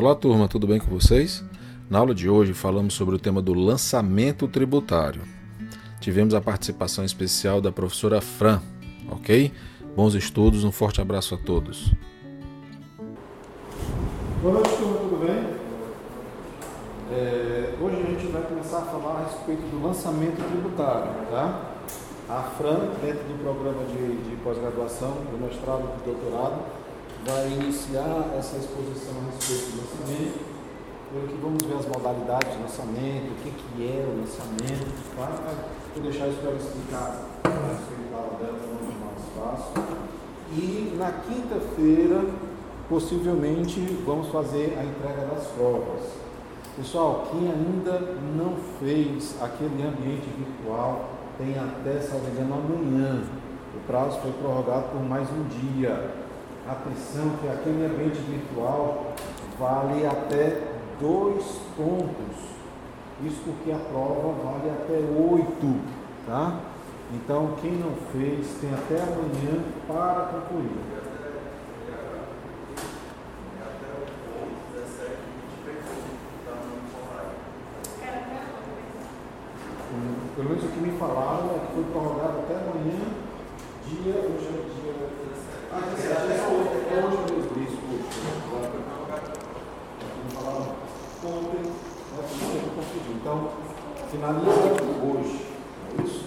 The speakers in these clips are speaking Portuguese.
Olá, turma, tudo bem com vocês? Na aula de hoje falamos sobre o tema do lançamento tributário. Tivemos a participação especial da professora Fran, ok? Bons estudos, um forte abraço a todos. Boa noite, turma, tudo bem? É, hoje a gente vai começar a falar a respeito do lançamento tributário, tá? A Fran, dentro do programa de, de pós-graduação, do mestrado e do doutorado, vai iniciar essa exposição a respeito do lançamento, pelo que vamos ver as modalidades de lançamento, o que, que é o lançamento, tá? Vou deixar isso para explicar a respeito dela, para mais fácil. E na quinta-feira, possivelmente, vamos fazer a entrega das provas. Pessoal, quem ainda não fez aquele ambiente virtual, tem até, salvo amanhã. O prazo foi prorrogado por mais um dia. Atenção que aquele ambiente virtual vale até dois pontos. Isso porque a prova vale até oito, tá? Então, quem não fez, tem até amanhã para concluir. Pelo menos o que me falaram é que foi prorrogado até amanhã, dia. Hoje é dia. Então, finaliza hoje. É isso?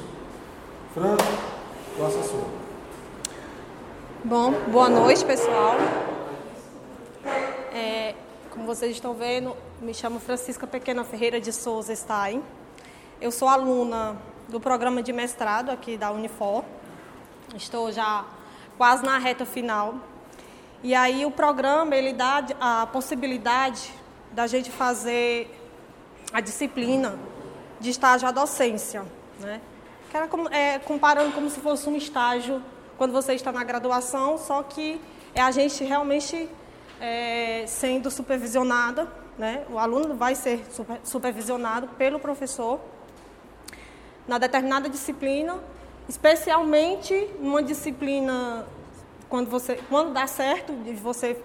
Bom, boa noite, pessoal. É, como vocês estão vendo, me chamo Francisca Pequena Ferreira de Souza Stein. Eu sou aluna do programa de mestrado aqui da Unifor. Estou já quase na reta final. E aí o programa ele dá a possibilidade da gente fazer a disciplina de estágio à docência, né? Que era como, é, comparando como se fosse um estágio quando você está na graduação, só que é a gente realmente é, sendo supervisionada, né? O aluno vai ser super, supervisionado pelo professor na determinada disciplina, especialmente numa disciplina quando você quando dá certo de você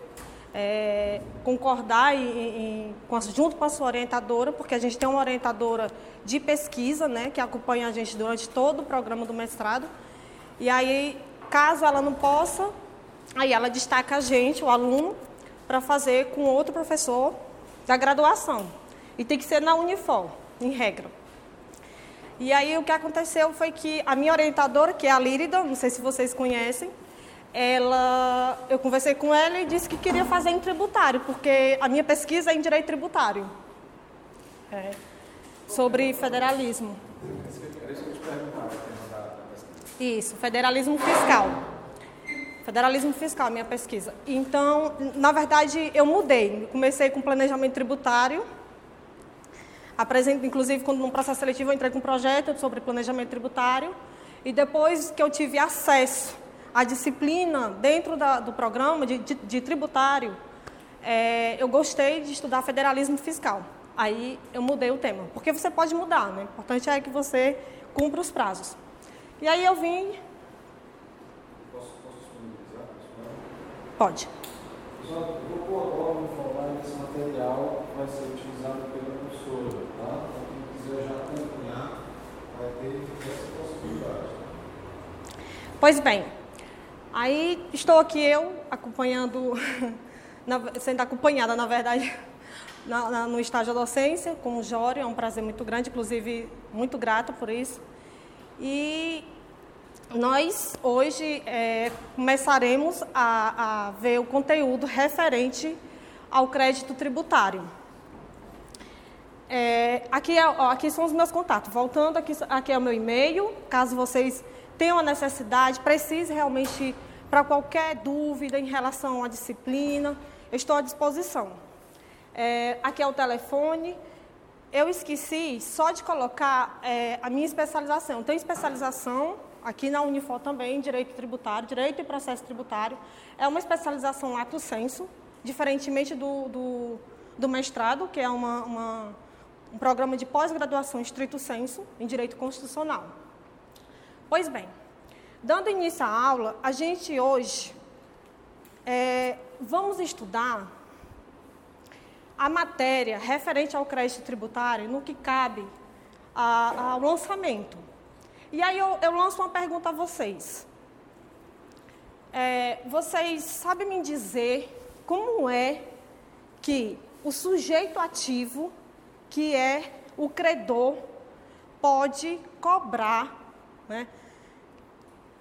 é, concordar em, junto com a sua orientadora, porque a gente tem uma orientadora de pesquisa, né, que acompanha a gente durante todo o programa do mestrado. E aí, caso ela não possa, aí ela destaca a gente, o aluno, para fazer com outro professor da graduação. E tem que ser na Unifor, em regra. E aí o que aconteceu foi que a minha orientadora, que é a Lírida, não sei se vocês conhecem, ela, eu conversei com ela e disse que queria fazer em tributário, porque a minha pesquisa é em direito tributário. É, sobre federalismo. Isso, federalismo fiscal. Federalismo fiscal, minha pesquisa. Então, na verdade, eu mudei. Comecei com planejamento tributário, Apresento, inclusive, quando no processo seletivo eu entrei com um projeto sobre planejamento tributário e depois que eu tive acesso à disciplina dentro da, do programa de, de, de tributário, é, eu gostei de estudar federalismo fiscal. Aí eu mudei o tema, porque você pode mudar, né? O importante é que você cumpra os prazos. E aí eu vim. Posso, posso disponibilizar? Pode. Pessoal, eu vou agora no formulário esse material vai ser utilizado pela professora, tá? Então, quem quiser já acompanhar, vai ter essa possibilidade. Pois bem, aí estou aqui eu acompanhando, sendo acompanhada, na verdade, na, na, no estágio da docência com o Jório, é um prazer muito grande, inclusive muito grata por isso. E nós hoje é, começaremos a, a ver o conteúdo referente ao crédito tributário. É, aqui, é, aqui, são os meus contatos. Voltando, aqui, aqui é o meu e-mail. Caso vocês tenham a necessidade, precise realmente para qualquer dúvida em relação à disciplina, estou à disposição. É, aqui é o telefone. Eu esqueci só de colocar é, a minha especialização. Tem especialização aqui na Unifor também, Direito Tributário, Direito e Processo Tributário. É uma especialização lato senso, diferentemente do, do, do mestrado, que é uma, uma um programa de pós-graduação estrito senso em Direito Constitucional. Pois bem, dando início à aula, a gente hoje é, vamos estudar a matéria referente ao crédito tributário no que cabe a, ao lançamento. E aí eu, eu lanço uma pergunta a vocês. É, vocês sabem me dizer como é que o sujeito ativo, que é o credor, pode cobrar né,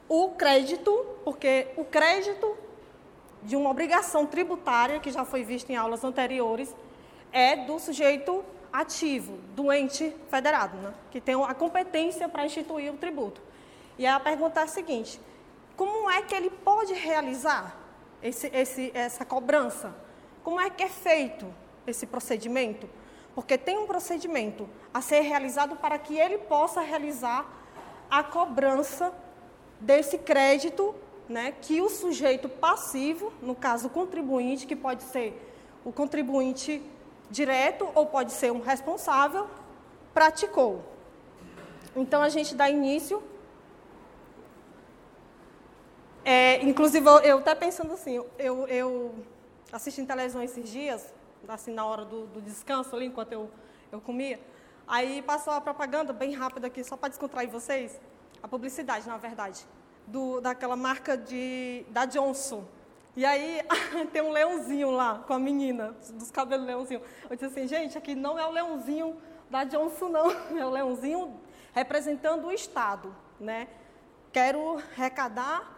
o crédito, porque o crédito de uma obrigação tributária, que já foi visto em aulas anteriores, é do sujeito ativo, do ente federado, né, que tem a competência para instituir o tributo. E a pergunta é a seguinte: como é que ele pode realizar esse, esse, essa cobrança? Como é que é feito esse procedimento? Porque tem um procedimento a ser realizado para que ele possa realizar a cobrança desse crédito né, que o sujeito passivo, no caso o contribuinte, que pode ser o contribuinte direto ou pode ser um responsável, praticou. Então a gente dá início é, inclusive, eu até pensando assim, eu, eu em televisão esses dias, assim, na hora do, do descanso ali, enquanto eu, eu comia, aí passou a propaganda, bem rápida aqui, só para descontrair vocês, a publicidade, na verdade, do, daquela marca de, da Johnson. E aí tem um leãozinho lá, com a menina, dos cabelos leãozinho. Eu disse assim, gente, aqui não é o leãozinho da Johnson, não, é o leãozinho representando o Estado, né? Quero arrecadar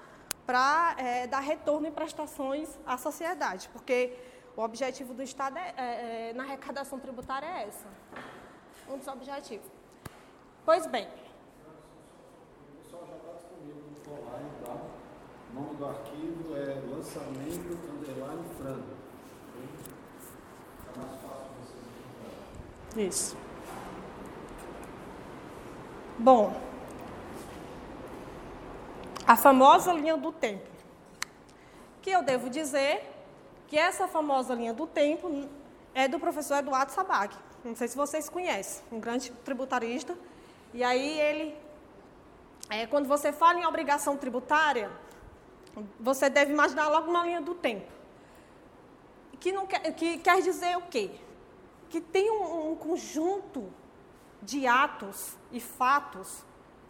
para é, dar retorno em prestações à sociedade, porque o objetivo do Estado é, é, é, na arrecadação tributária é essa, um dos objetivos. Pois bem. O pessoal já está disponível no online, tá? O nome do arquivo é lançamento underline frango. Está mais fácil vocês encontrarem. Isso. Bom, a famosa linha do tempo. Que eu devo dizer que essa famosa linha do tempo é do professor Eduardo Sabag. Não sei se vocês conhecem, um grande tributarista. E aí ele, é, quando você fala em obrigação tributária, você deve imaginar logo uma linha do tempo. Que, não quer, que quer dizer o quê? Que tem um, um conjunto de atos e fatos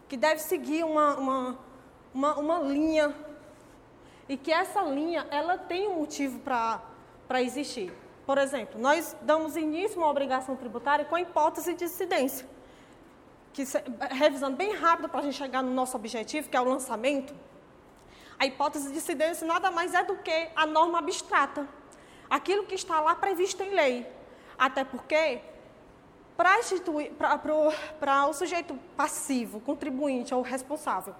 que deve seguir uma, uma uma, uma linha e que essa linha ela tem um motivo para existir. Por exemplo, nós damos início a uma obrigação tributária com a hipótese de incidência. Que, revisando bem rápido para a gente chegar no nosso objetivo, que é o lançamento, a hipótese de incidência nada mais é do que a norma abstrata. Aquilo que está lá previsto em lei. Até porque, para o sujeito passivo, contribuinte ou responsável,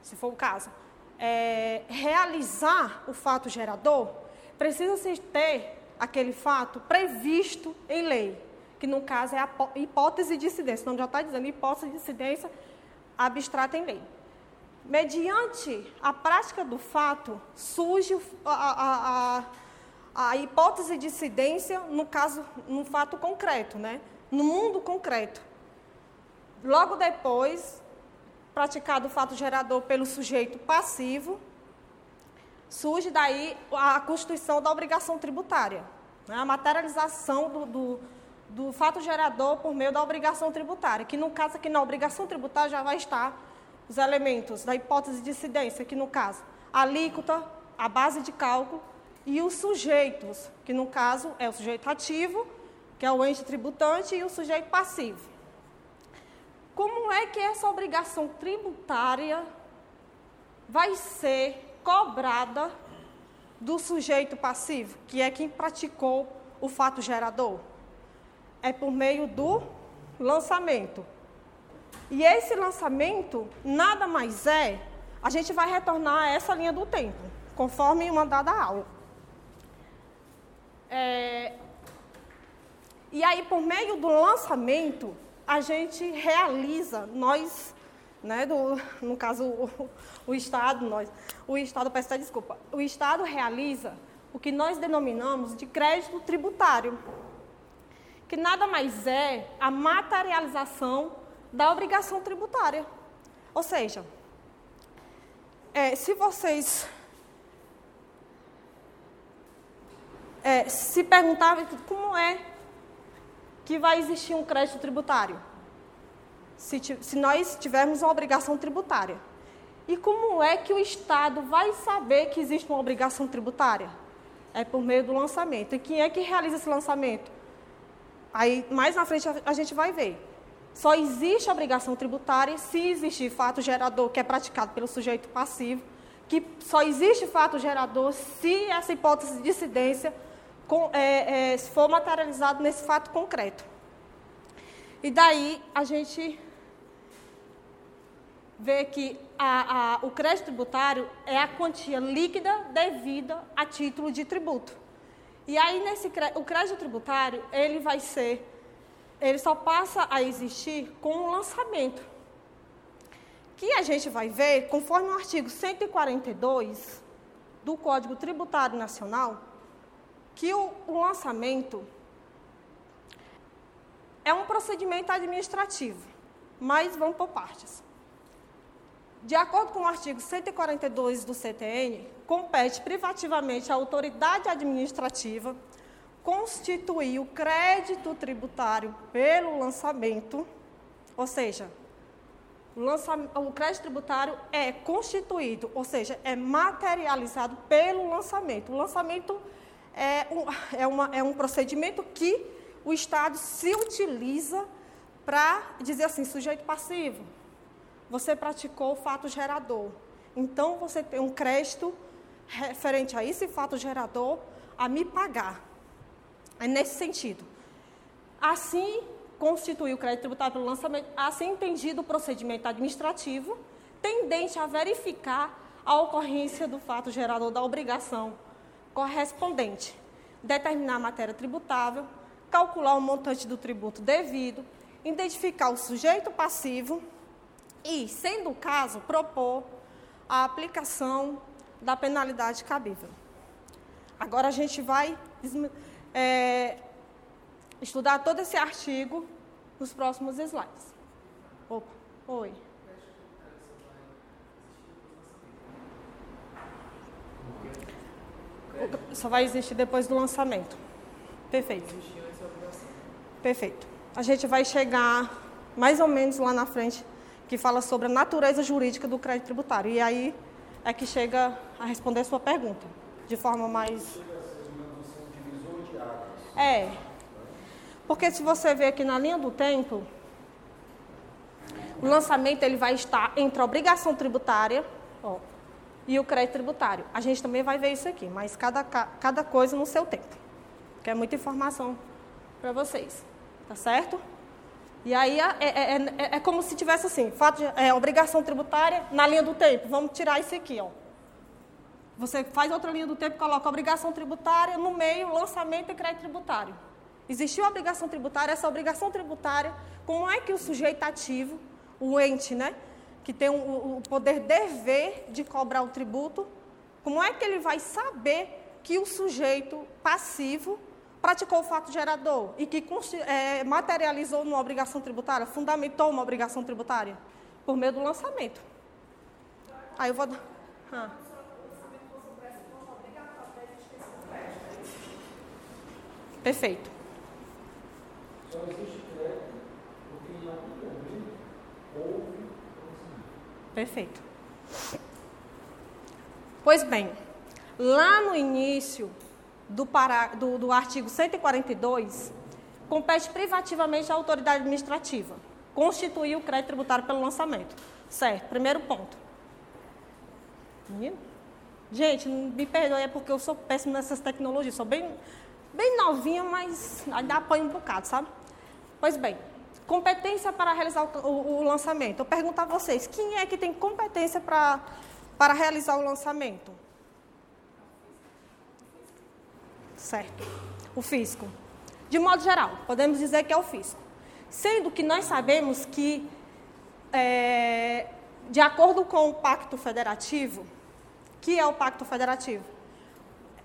se for o caso, é, realizar o fato gerador, precisa-se ter aquele fato previsto em lei, que no caso é a hipótese de incidência, não já está dizendo hipótese de incidência abstrata em lei. Mediante a prática do fato, surge a, a, a, a hipótese de incidência, no caso, no fato concreto, né? no mundo concreto. Logo depois, praticado o fato gerador pelo sujeito passivo, surge daí a constituição da obrigação tributária, né? a materialização do, do, do, fato gerador por meio da obrigação tributária, que no caso aqui na obrigação tributária já vai estar os elementos da hipótese de incidência, que no caso a alíquota, a base de cálculo e os sujeitos, que no caso é o sujeito ativo, que é o ente tributante, e o sujeito passivo. Como é que essa obrigação tributária vai ser cobrada do sujeito passivo, que é quem praticou o fato gerador? É por meio do lançamento. E esse lançamento nada mais é, a gente vai retornar a essa linha do tempo, conforme mandada a aula. É, e aí, por meio do lançamento, a gente realiza, nós, né, do, no caso o, o Estado, nós, o Estado, peço até desculpa, o Estado realiza o que nós denominamos de crédito tributário, que nada mais é a materialização da obrigação tributária. Ou seja, é, se vocês é, se perguntarem como é que vai existir um crédito tributário? Se, se nós tivermos uma obrigação tributária. E como é que o Estado vai saber que existe uma obrigação tributária? É por meio do lançamento. E quem é que realiza esse lançamento? Aí, mais na frente, a gente vai ver. Só existe obrigação tributária se existir fato gerador que é praticado pelo sujeito passivo, que só existe fato gerador se essa hipótese de dissidência com, é, é, for materializado nesse fato concreto. E daí a gente vê que a, a, o crédito tributário é a quantia líquida devida a título de tributo. E aí, nesse, o crédito tributário, ele vai ser, ele só passa a existir com o lançamento. Que a gente vai ver, conforme o artigo 142 do Código Tributário Nacional, que o, o lançamento é um procedimento administrativo, mas vamos por partes. De acordo com o artigo 142 do CTN, compete privativamente à autoridade administrativa constituir o crédito tributário pelo lançamento, ou seja, o, crédito tributário é constituído, ou seja, é materializado pelo lançamento. O lançamento é um, é uma, é um procedimento que o Estado se utiliza para dizer assim, sujeito passivo, você praticou o fato gerador. Então, você tem um crédito referente a esse fato gerador a me pagar. É nesse sentido. Assim, constitui o crédito tributário pelo lançamento, assim entendido o procedimento administrativo, tendente a verificar a ocorrência do fato gerador da obrigação correspondente, determinar a matéria tributável, calcular o montante do tributo devido, identificar o sujeito passivo, e, sendo o caso, propor a aplicação da penalidade cabível. Agora a gente vai é, estudar todo esse artigo nos próximos slides. Opa, oi. Só vai existir depois do lançamento. Perfeito. Perfeito. A gente vai chegar mais ou menos lá na frente que fala sobre a natureza jurídica do crédito tributário. E aí é que chega a responder a sua pergunta, de forma mais. É. Porque se você ver aqui na linha do tempo, o lançamento ele vai estar entre a obrigação tributária ó, e o crédito tributário. A gente também vai ver isso aqui, mas cada, cada coisa no seu tempo. Que é muita informação para vocês. Tá certo? E aí é, é, é, é, como se tivesse assim, fato de, é, obrigação tributária na linha do tempo. Vamos tirar isso aqui, ó. Você faz outra linha do tempo, coloca obrigação tributária, no meio, lançamento e crédito tributário. Existiu a obrigação tributária, essa obrigação tributária, como é que o sujeito ativo, o ente, né, que tem o, o poder dever de cobrar o tributo, como é que ele vai saber que o sujeito passivo praticou o fato gerador e que é, materializou uma obrigação tributária, fundamentou uma obrigação tributária por meio do lançamento. Aí eu vou. Ah. Perfeito. Só existe crédito porque em algum momento houve Perfeito. Pois bem, lá no início do, para, do, do artigo 142 compete privativamente à autoridade administrativa constituir o crédito tributário pelo lançamento. Certo, primeiro ponto. Gente, me perdoe, é porque eu sou péssimo nessas tecnologias. Sou bem, bem novinha, mas ainda apanho um bocado, sabe? Pois bem, competência para realizar o, o, o lançamento. Eu pergunto a vocês, quem é que tem competência para, para realizar o lançamento? Certo? O fisco. De modo geral, podemos dizer que é o fisco. Sendo que nós sabemos que, é, de acordo com o Pacto Federativo, que é o Pacto Federativo?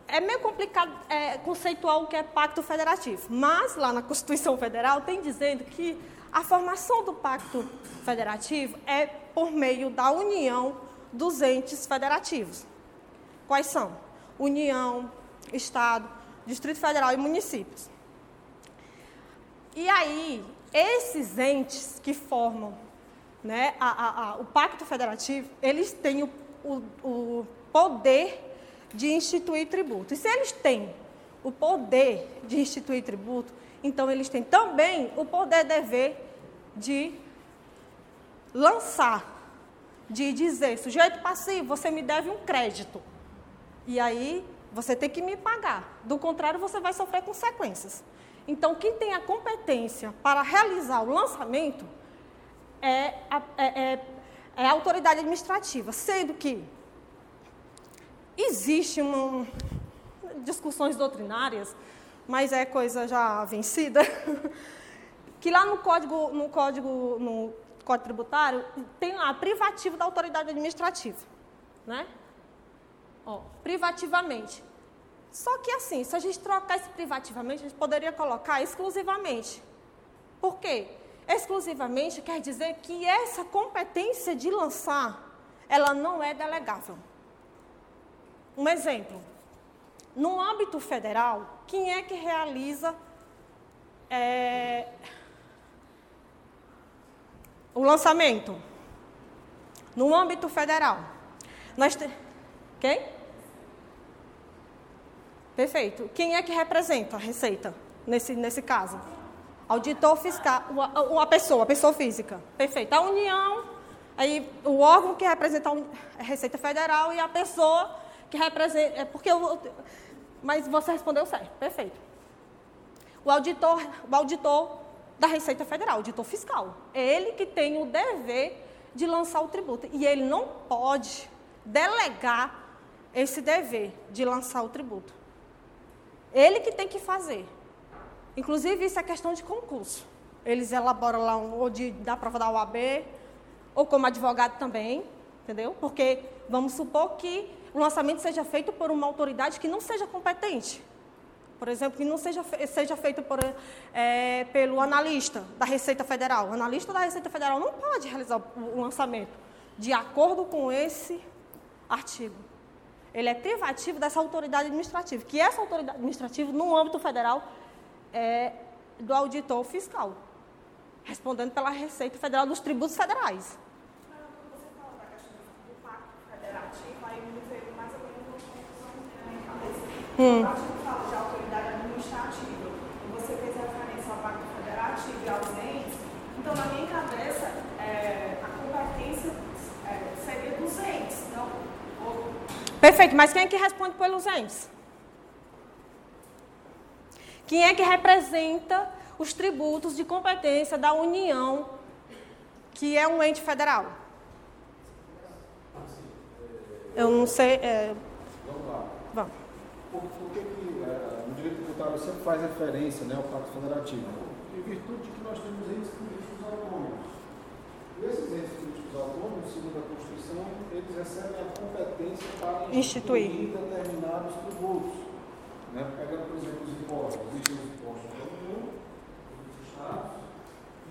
É meio complicado é, conceituar o que é Pacto Federativo, mas lá na Constituição Federal tem dizendo que a formação do Pacto Federativo é por meio da união dos entes federativos. Quais são? União, Estado, Distrito Federal e municípios. E aí, esses entes que formam né, a, a, a, o Pacto Federativo, eles têm o, o, o poder de instituir tributo. E se eles têm o poder de instituir tributo, então eles têm também o poder dever de lançar, de dizer, sujeito passivo, você me deve um crédito. E aí você tem que me pagar. Do contrário, você vai sofrer consequências. Então, quem tem a competência para realizar o lançamento é a, é, é, é a autoridade administrativa, sendo que existe uma, discussões doutrinárias, mas é coisa já vencida, que lá no código, no código, no código tributário tem lá privativo da autoridade administrativa, né? Ó, privativamente. Só que assim, se a gente trocar esse privativamente, a gente poderia colocar exclusivamente. Por quê? Exclusivamente quer dizer que essa competência de lançar, ela não é delegável. Um exemplo. No âmbito federal, quem é que realiza é, o lançamento? No âmbito federal. Nós te... Quem? Perfeito. Quem é que representa a Receita nesse, nesse caso? Auditor fiscal, uma pessoa, pessoa física. Perfeito. A União, aí o órgão que representa a Receita Federal e a pessoa que representa. É porque eu, mas você respondeu certo. Perfeito. O auditor, o auditor da Receita Federal, auditor fiscal. É ele que tem o dever de lançar o tributo. E ele não pode delegar esse dever de lançar o tributo. Ele que tem que fazer. Inclusive, isso é questão de concurso. Eles elaboram lá um, ou de, da prova da UAB, ou como advogado também, entendeu? Porque vamos supor que o lançamento seja feito por uma autoridade que não seja competente. Por exemplo, que não seja, seja feito por, é, pelo analista da Receita Federal. O analista da Receita Federal não pode realizar o, o lançamento de acordo com esse artigo. Ele é privativo dessa autoridade administrativa, que essa autoridade administrativa, no âmbito federal, é do auditor fiscal, respondendo pela Receita Federal dos tributos federais. Hum. Fala de autoridade administrativa, você fez referência ao pacto federativo e aos entes, então na minha cabeça é, a competência é, seria dos entes, não? Ou Perfeito, mas quem é que responde pelos entes? Quem é que representa os tributos de competência da União, que é um ente federal? Eu não sei. É... Vamos lá. Vamos. Por, por que, que é, no direito tributário sempre faz referência né, ao Pacto Federativo? Em virtude de que nós temos entes políticos autônomos. E esses entes políticos autônomos, segundo a Constituição, eles recebem a competência para instituir, instituir determinados tributos. Né? Pegando, por exemplo, os impostos, existem os impostos da União, dos Estados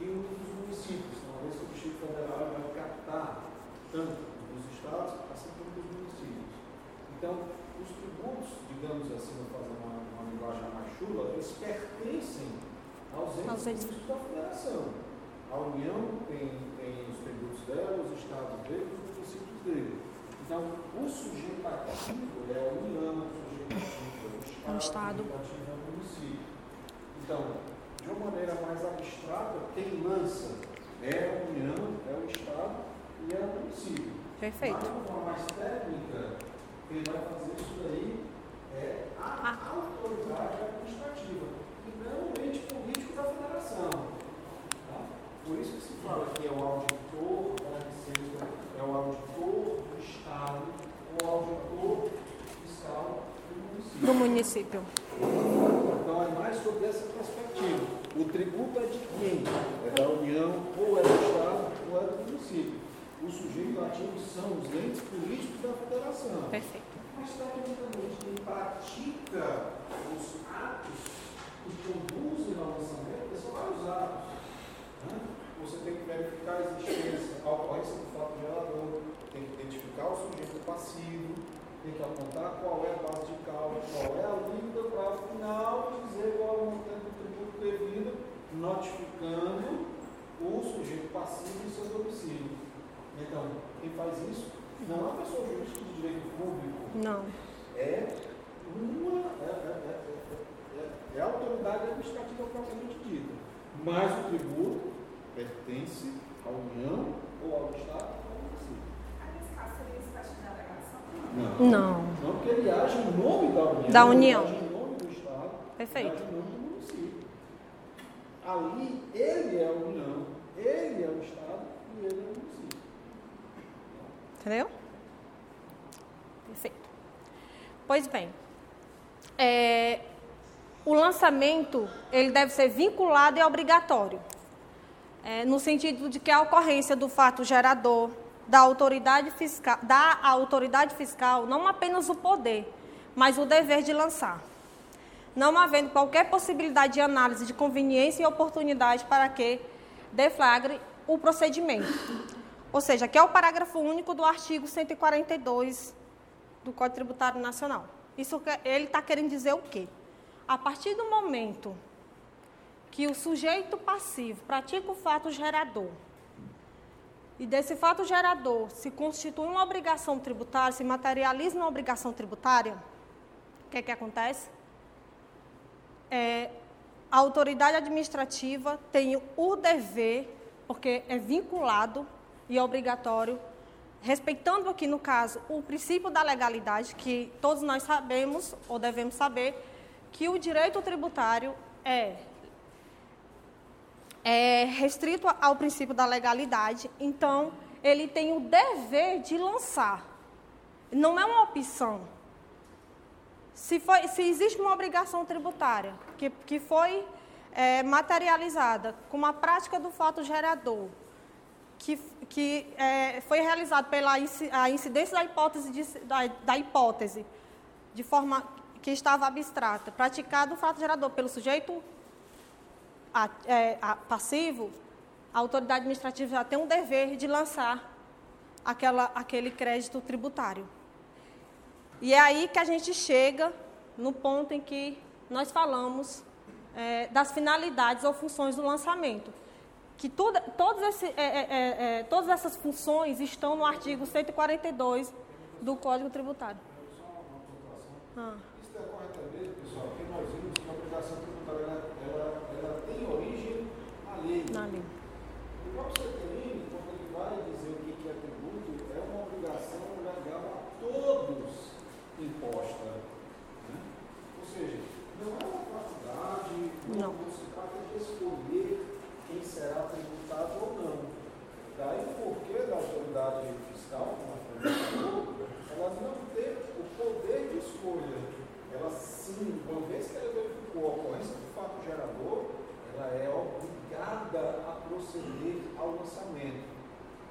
e os dos municípios. Então, uma vez que o Distrito Federal vai captar tanto dos Estados, assim como dos municípios. Então, os tributos, digamos assim, vou fazer uma, uma linguagem mais chula, eles pertencem aos entes da Federação. A União tem, tem os tributos dela, os Estados deles, dele. Então, o sujeito ativo é a União, o sujeito ativo é o Estado, o sujeito ativo é o município. Então, de uma maneira mais abstrata, quem lança é a União, é o Estado e é o município. Perfeito. Mas, de uma forma mais técnica, quem vai fazer isso daí é a ah. autoridade administrativa e não o ente político da federação. Por isso que se fala que é o auditor da Receita é o auditor do Estado, o auditor fiscal do município. Do município. Então é mais sobre essa perspectiva. O tributo é de quem? É da União, ou é do Estado, ou é do município. O sujeito ativo são os entes políticos da federação. Perfeito. Mas tecnicamente quem pratica os atos que conduzem ao lançamento são vários atos. Né? Você tem que verificar a existência, a ocorrência do fato gerador, tem que identificar o sujeito passivo, tem que apontar qual é a base de cálculo, qual é a alíquota para, final, dizer qual é o montante do tributo devido notificando o sujeito passivo em seu domicílio. Então, quem faz isso não é uma pessoa jurídica de direito público. Não. É uma. É, é, é, é a autoridade administrativa propriamente dita. Mas o tributo pertence à União ou ao Estado ou ao município. Não. Não. Não, porque ele age em nome da União. Da União. Ele age em nome do Estado. Perfeito. Ele age em nome do município. Ali, ele é a União, ele é o Estado e ele é o município. Entendeu? Perfeito. Pois bem, é, o lançamento ele deve ser vinculado e obrigatório, é, no sentido de que a ocorrência do fato gerador da autoridade fiscal, dá à autoridade fiscal não apenas o poder, mas o dever de lançar, não havendo qualquer possibilidade de análise de conveniência e oportunidade para que deflagre o procedimento. Ou seja, que é o parágrafo único do artigo 142 do Código Tributário Nacional. Isso ele está querendo dizer o quê? A partir do momento que o sujeito passivo pratica o fato gerador e desse fato gerador se constitui uma obrigação tributária, se materializa uma obrigação tributária, o que é que acontece? É, a autoridade administrativa tem o dever, porque é vinculado e obrigatório, respeitando aqui no caso o princípio da legalidade, que todos nós sabemos ou devemos saber, que o direito tributário é, é restrito ao princípio da legalidade, então ele tem o dever de lançar. Não é uma opção. Se, foi, se existe uma obrigação tributária que, que foi é, materializada com a prática do fato gerador, que, que é, foi realizado pela a incidência da hipótese, de, da, da, hipótese de forma que estava abstrata, praticado o fato gerador pelo sujeito passivo, a autoridade administrativa já tem um dever de lançar aquela, aquele crédito tributário. E é aí que a gente chega no ponto em que nós falamos é, das finalidades ou funções do lançamento que tudo, esse, é, é, é, é, todas essas funções estão no artigo 142 do Código Tributário. Ah. Isso decorre também, pessoal, que nós vimos que a obrigação tributária ela, ela, ela tem origem na lei. Na lei. O próprio CTN, quando ele vai dizer o que é tributo, é uma obrigação legal a todos imposta. Né? Ou seja, não é uma faculdade, não, não se trata de escolher quem será tributado ou não. Daí o porquê da autoridade fiscal, como a falou, ela não tem o poder de escolha. Ela sim, uma vez que ela verificou a ocorrência do fato gerador, ela é obrigada a proceder ao lançamento.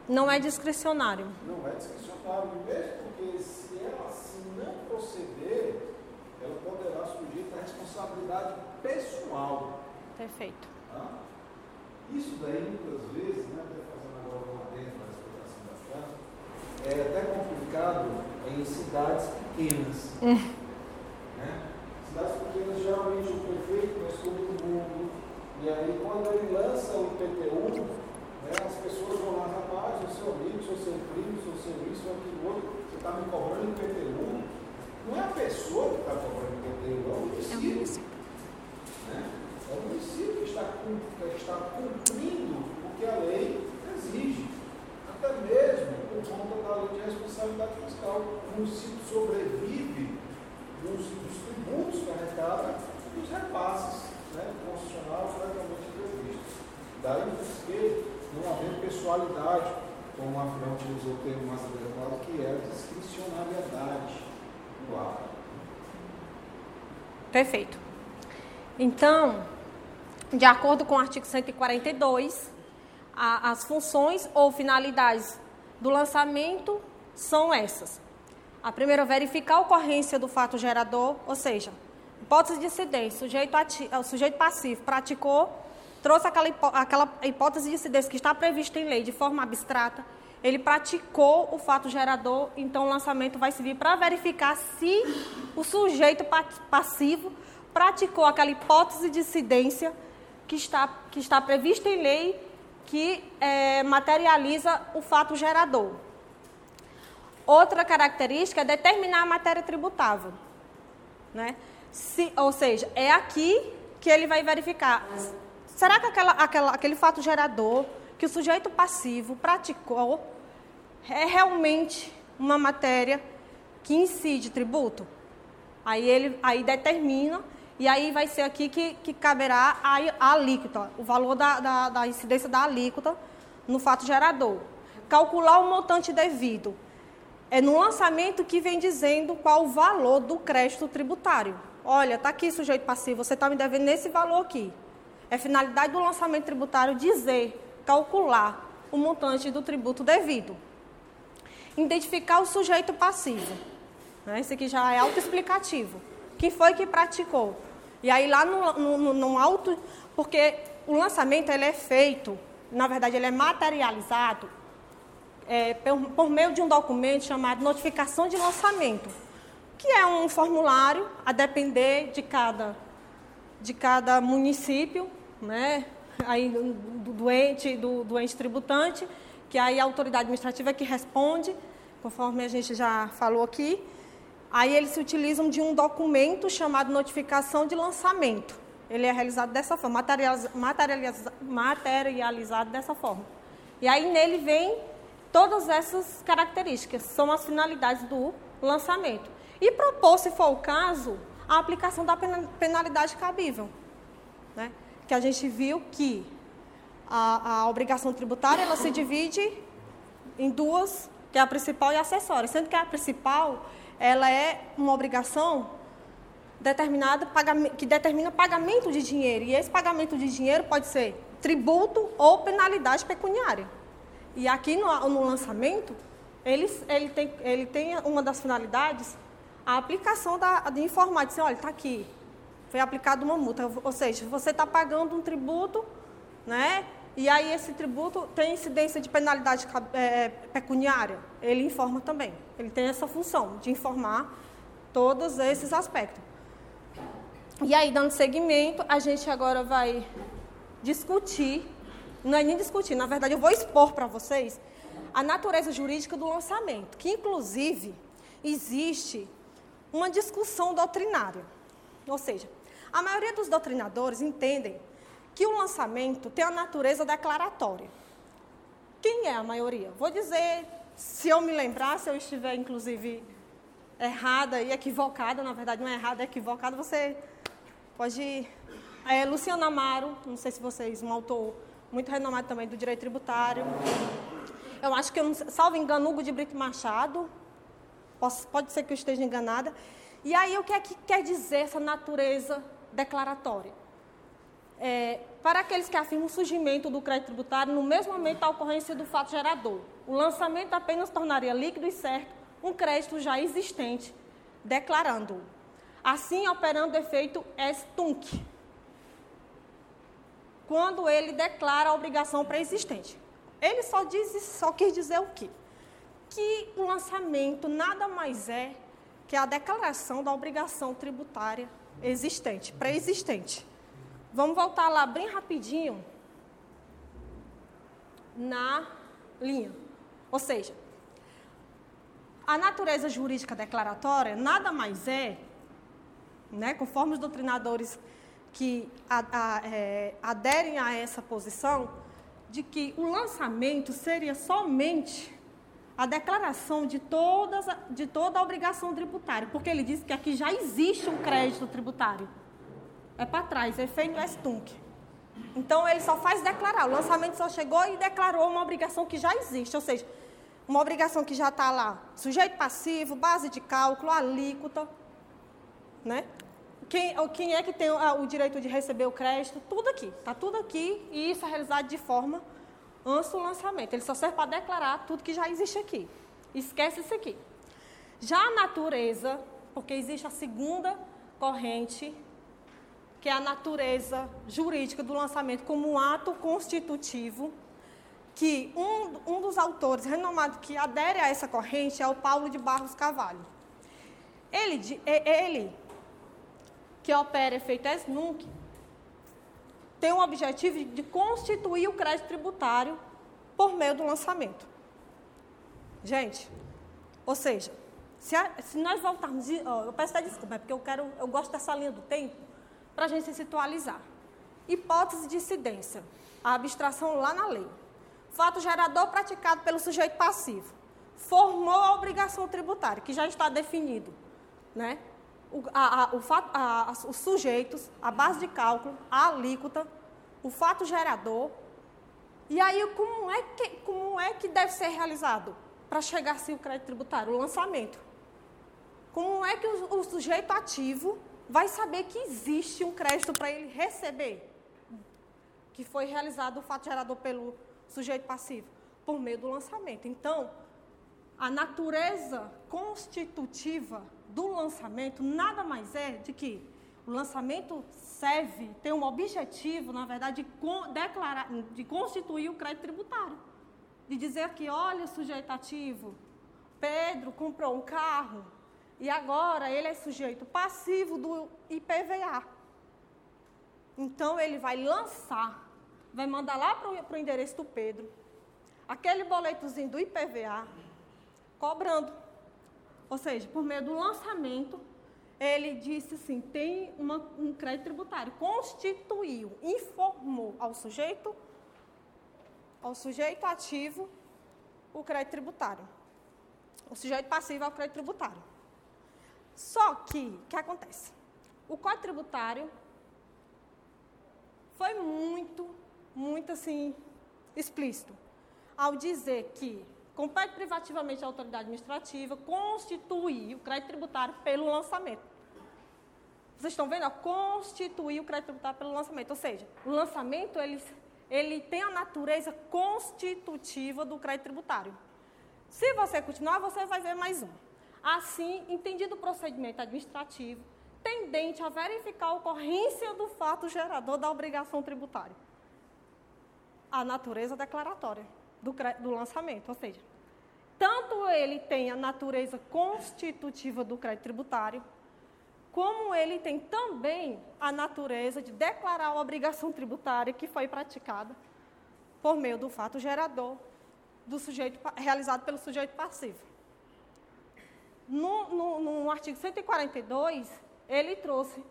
Não é discricionário. Não é discricionário, mesmo porque se ela assim não proceder, ela poderá sujeita à responsabilidade pessoal. Perfeito. Tá? Isso daí, muitas vezes, né, até fazendo agora uma dentro da explicação da França, é até complicado em cidades pequenas. Hum. né? Cidades pequenas, geralmente o prefeito conhece todo mundo, e aí quando ele lança o IPTU, né, as pessoas vão lá, rapaz, eu sou amigo, sou seu primo, sou seu isso, sou aquilo outro, você está me cobrando IPTU. Não é a pessoa que está cobrando IPTU, é o município. Né? É o município que está, que está cumprindo o que a lei exige. Até mesmo por conta da lei de responsabilidade fiscal. O município sobrevive dos, dos tributos que arrecada e dos repasses né, constitucional legalmente previstos. Daí que não haver pessoalidade, como a Fran utilizou o termo mais adequado, que é a discricionariedade no ato. Perfeito. Então, de acordo com o artigo 142, a, as funções ou finalidades do lançamento são essas. A primeira, verificar a ocorrência do fato gerador, ou seja, hipótese de incidência, sujeito, ati, o sujeito passivo praticou, trouxe aquela, aquela hipótese de incidência que está prevista em lei de forma abstrata, ele praticou o fato gerador, então o lançamento vai servir para verificar se o sujeito passivo praticou aquela hipótese de incidência que está, que está previsto em lei que é, materializa o fato gerador. Outra característica é determinar a matéria tributável. Né? Se, ou seja, é aqui que ele vai verificar. Será que aquela, aquela, aquele fato gerador que o sujeito passivo praticou é realmente uma matéria que incide tributo? Aí ele aí determina, e aí vai ser aqui que, que caberá a, a alíquota, o valor da, da, da incidência da alíquota no fato gerador. Calcular o montante devido. É no lançamento que vem dizendo qual o valor do crédito tributário. Olha, está aqui sujeito passivo, você está me devendo nesse valor aqui. É finalidade do lançamento tributário dizer, calcular o montante do tributo devido. Identificar o sujeito passivo. Né? Esse aqui já é autoexplicativo. Quem foi que praticou? E aí lá no, no, no auto, porque o lançamento ele é feito, na verdade ele é materializado é, por, por meio de um documento chamado notificação de lançamento, que é um formulário a depender de cada, de cada município, né? aí do doente, do doente tributante, que aí a autoridade administrativa é que responde, conforme a gente já falou aqui. Aí eles se utilizam de um documento chamado notificação de lançamento. Ele é realizado dessa forma, materializa, materializado dessa forma. E aí nele vem todas essas características, são as finalidades do lançamento. E propor, se for o caso, a aplicação da penalidade cabível. Né? Que a gente viu que a, a obrigação tributária ela se divide em duas, que é a principal e a acessória. Sendo que a principal ela é uma obrigação determinada que determina pagamento de dinheiro. E esse pagamento de dinheiro pode ser tributo ou penalidade pecuniária. E aqui no, no lançamento, ele, ele, tem, ele tem uma das finalidades, a aplicação da, de informar, dizer, olha, está aqui, foi aplicada uma multa. Ou seja, você está pagando um tributo, né? E aí esse tributo tem incidência de penalidade é, pecuniária. Ele informa também. Ele tem essa função de informar todos esses aspectos. E aí, dando seguimento, a gente agora vai discutir, não é nem discutir, na verdade eu vou expor para vocês a natureza jurídica do lançamento, que inclusive existe uma discussão doutrinária. Ou seja, a maioria dos doutrinadores entendem que o lançamento tem a natureza declaratória. Quem é a maioria? Vou dizer, se eu me lembrar, se eu estiver, inclusive, errada e equivocada, na verdade não é errada, é equivocada, você pode... É, Luciano Amaro, não sei se vocês, um autor muito renomado também do direito tributário. Eu acho que, eu salvo engano, Hugo de Brito Machado, Posso, pode ser que eu esteja enganada. E aí, o que é que quer dizer essa natureza declaratória? é, para aqueles que afirmam o surgimento do crédito tributário no mesmo momento da ocorrência do fato gerador. O lançamento apenas tornaria líquido e certo um crédito já existente, declarando-o. Assim, operando o efeito estunc, quando ele declara a obrigação pré-existente. Ele só, diz, só quis dizer o quê? Que o lançamento nada mais é que a declaração da obrigação tributária existente, pré-existente. Vamos voltar lá bem rapidinho na linha. Ou seja, a natureza jurídica declaratória nada mais é, né, conforme os doutrinadores que a, a, é, aderem a essa posição, de que o lançamento seria somente a declaração de, todas, de toda a obrigação tributária, porque ele diz que aqui já existe um crédito tributário é para trás, efeito Estunk. Então ele só faz declarar. O lançamento só chegou e declarou uma obrigação que já existe, ou seja, uma obrigação que já está lá, sujeito passivo, base de cálculo, alíquota, né? Quem, quem é que tem o, o direito de receber o crédito? Tudo aqui, está tudo aqui e isso é realizado de forma antes do lançamento. Ele só serve para declarar tudo que já existe aqui. Esquece isso aqui. Já a natureza, porque existe a segunda corrente que é a natureza jurídica do lançamento como um ato constitutivo, que um, um dos autores renomados que adere a essa corrente é o Paulo de Barros Cavalho. Ele, ele que opera efeito ex nunc, tem o objetivo de constituir o crédito tributário por meio do lançamento. Gente, ou seja, se, a, se nós voltarmos, eu peço até desculpa, é porque eu quero, eu gosto dessa linha do tempo para a gente se situalizar. Hipótese de incidência, a abstração lá na lei. Fato gerador praticado pelo sujeito passivo. Formou a obrigação tributária, que já está definido. Né? O, a, a, o a, os sujeitos, a base de cálculo, a alíquota, o fato gerador. E aí, como é que, como é que deve ser realizado para chegar assim o crédito tributário? O lançamento. Como é que o, o sujeito ativo vai saber que existe um crédito para ele receber? Que foi realizado o fato gerador pelo sujeito passivo? Por meio do lançamento. Então, a natureza constitutiva do lançamento nada mais é de que o lançamento serve, tem um objetivo, na verdade, de, declarar, de constituir o crédito tributário. De dizer que, olha, sujeito ativo, Pedro comprou um carro e agora ele é sujeito passivo do IPVA. Então ele vai lançar, vai mandar lá para o endereço do Pedro, aquele boletozinho do IPVA, cobrando. Ou seja, por meio do lançamento, ele disse assim: tem uma, um crédito tributário, constituiu, informou ao sujeito, ao sujeito ativo, o crédito tributário. O sujeito passivo é o crédito tributário. Só que, o que acontece? O Código Tributário foi muito, muito assim, explícito ao dizer que compete privativamente à autoridade administrativa constituir o crédito tributário pelo lançamento. Vocês estão vendo? Constituir o crédito tributário pelo lançamento. Ou seja, o lançamento ele, ele tem a natureza constitutiva do crédito tributário. Se você continuar, você vai ver mais um. Assim, entendido o procedimento administrativo, tendente a verificar a ocorrência do fato gerador da obrigação tributária. A natureza declaratória do, do lançamento, ou seja, tanto ele tem a natureza constitutiva do crédito tributário, como ele tem também a natureza de declarar a obrigação tributária que foi praticada por meio do fato gerador do sujeito realizado pelo sujeito passivo. No, no, no artigo 142, ele trouxe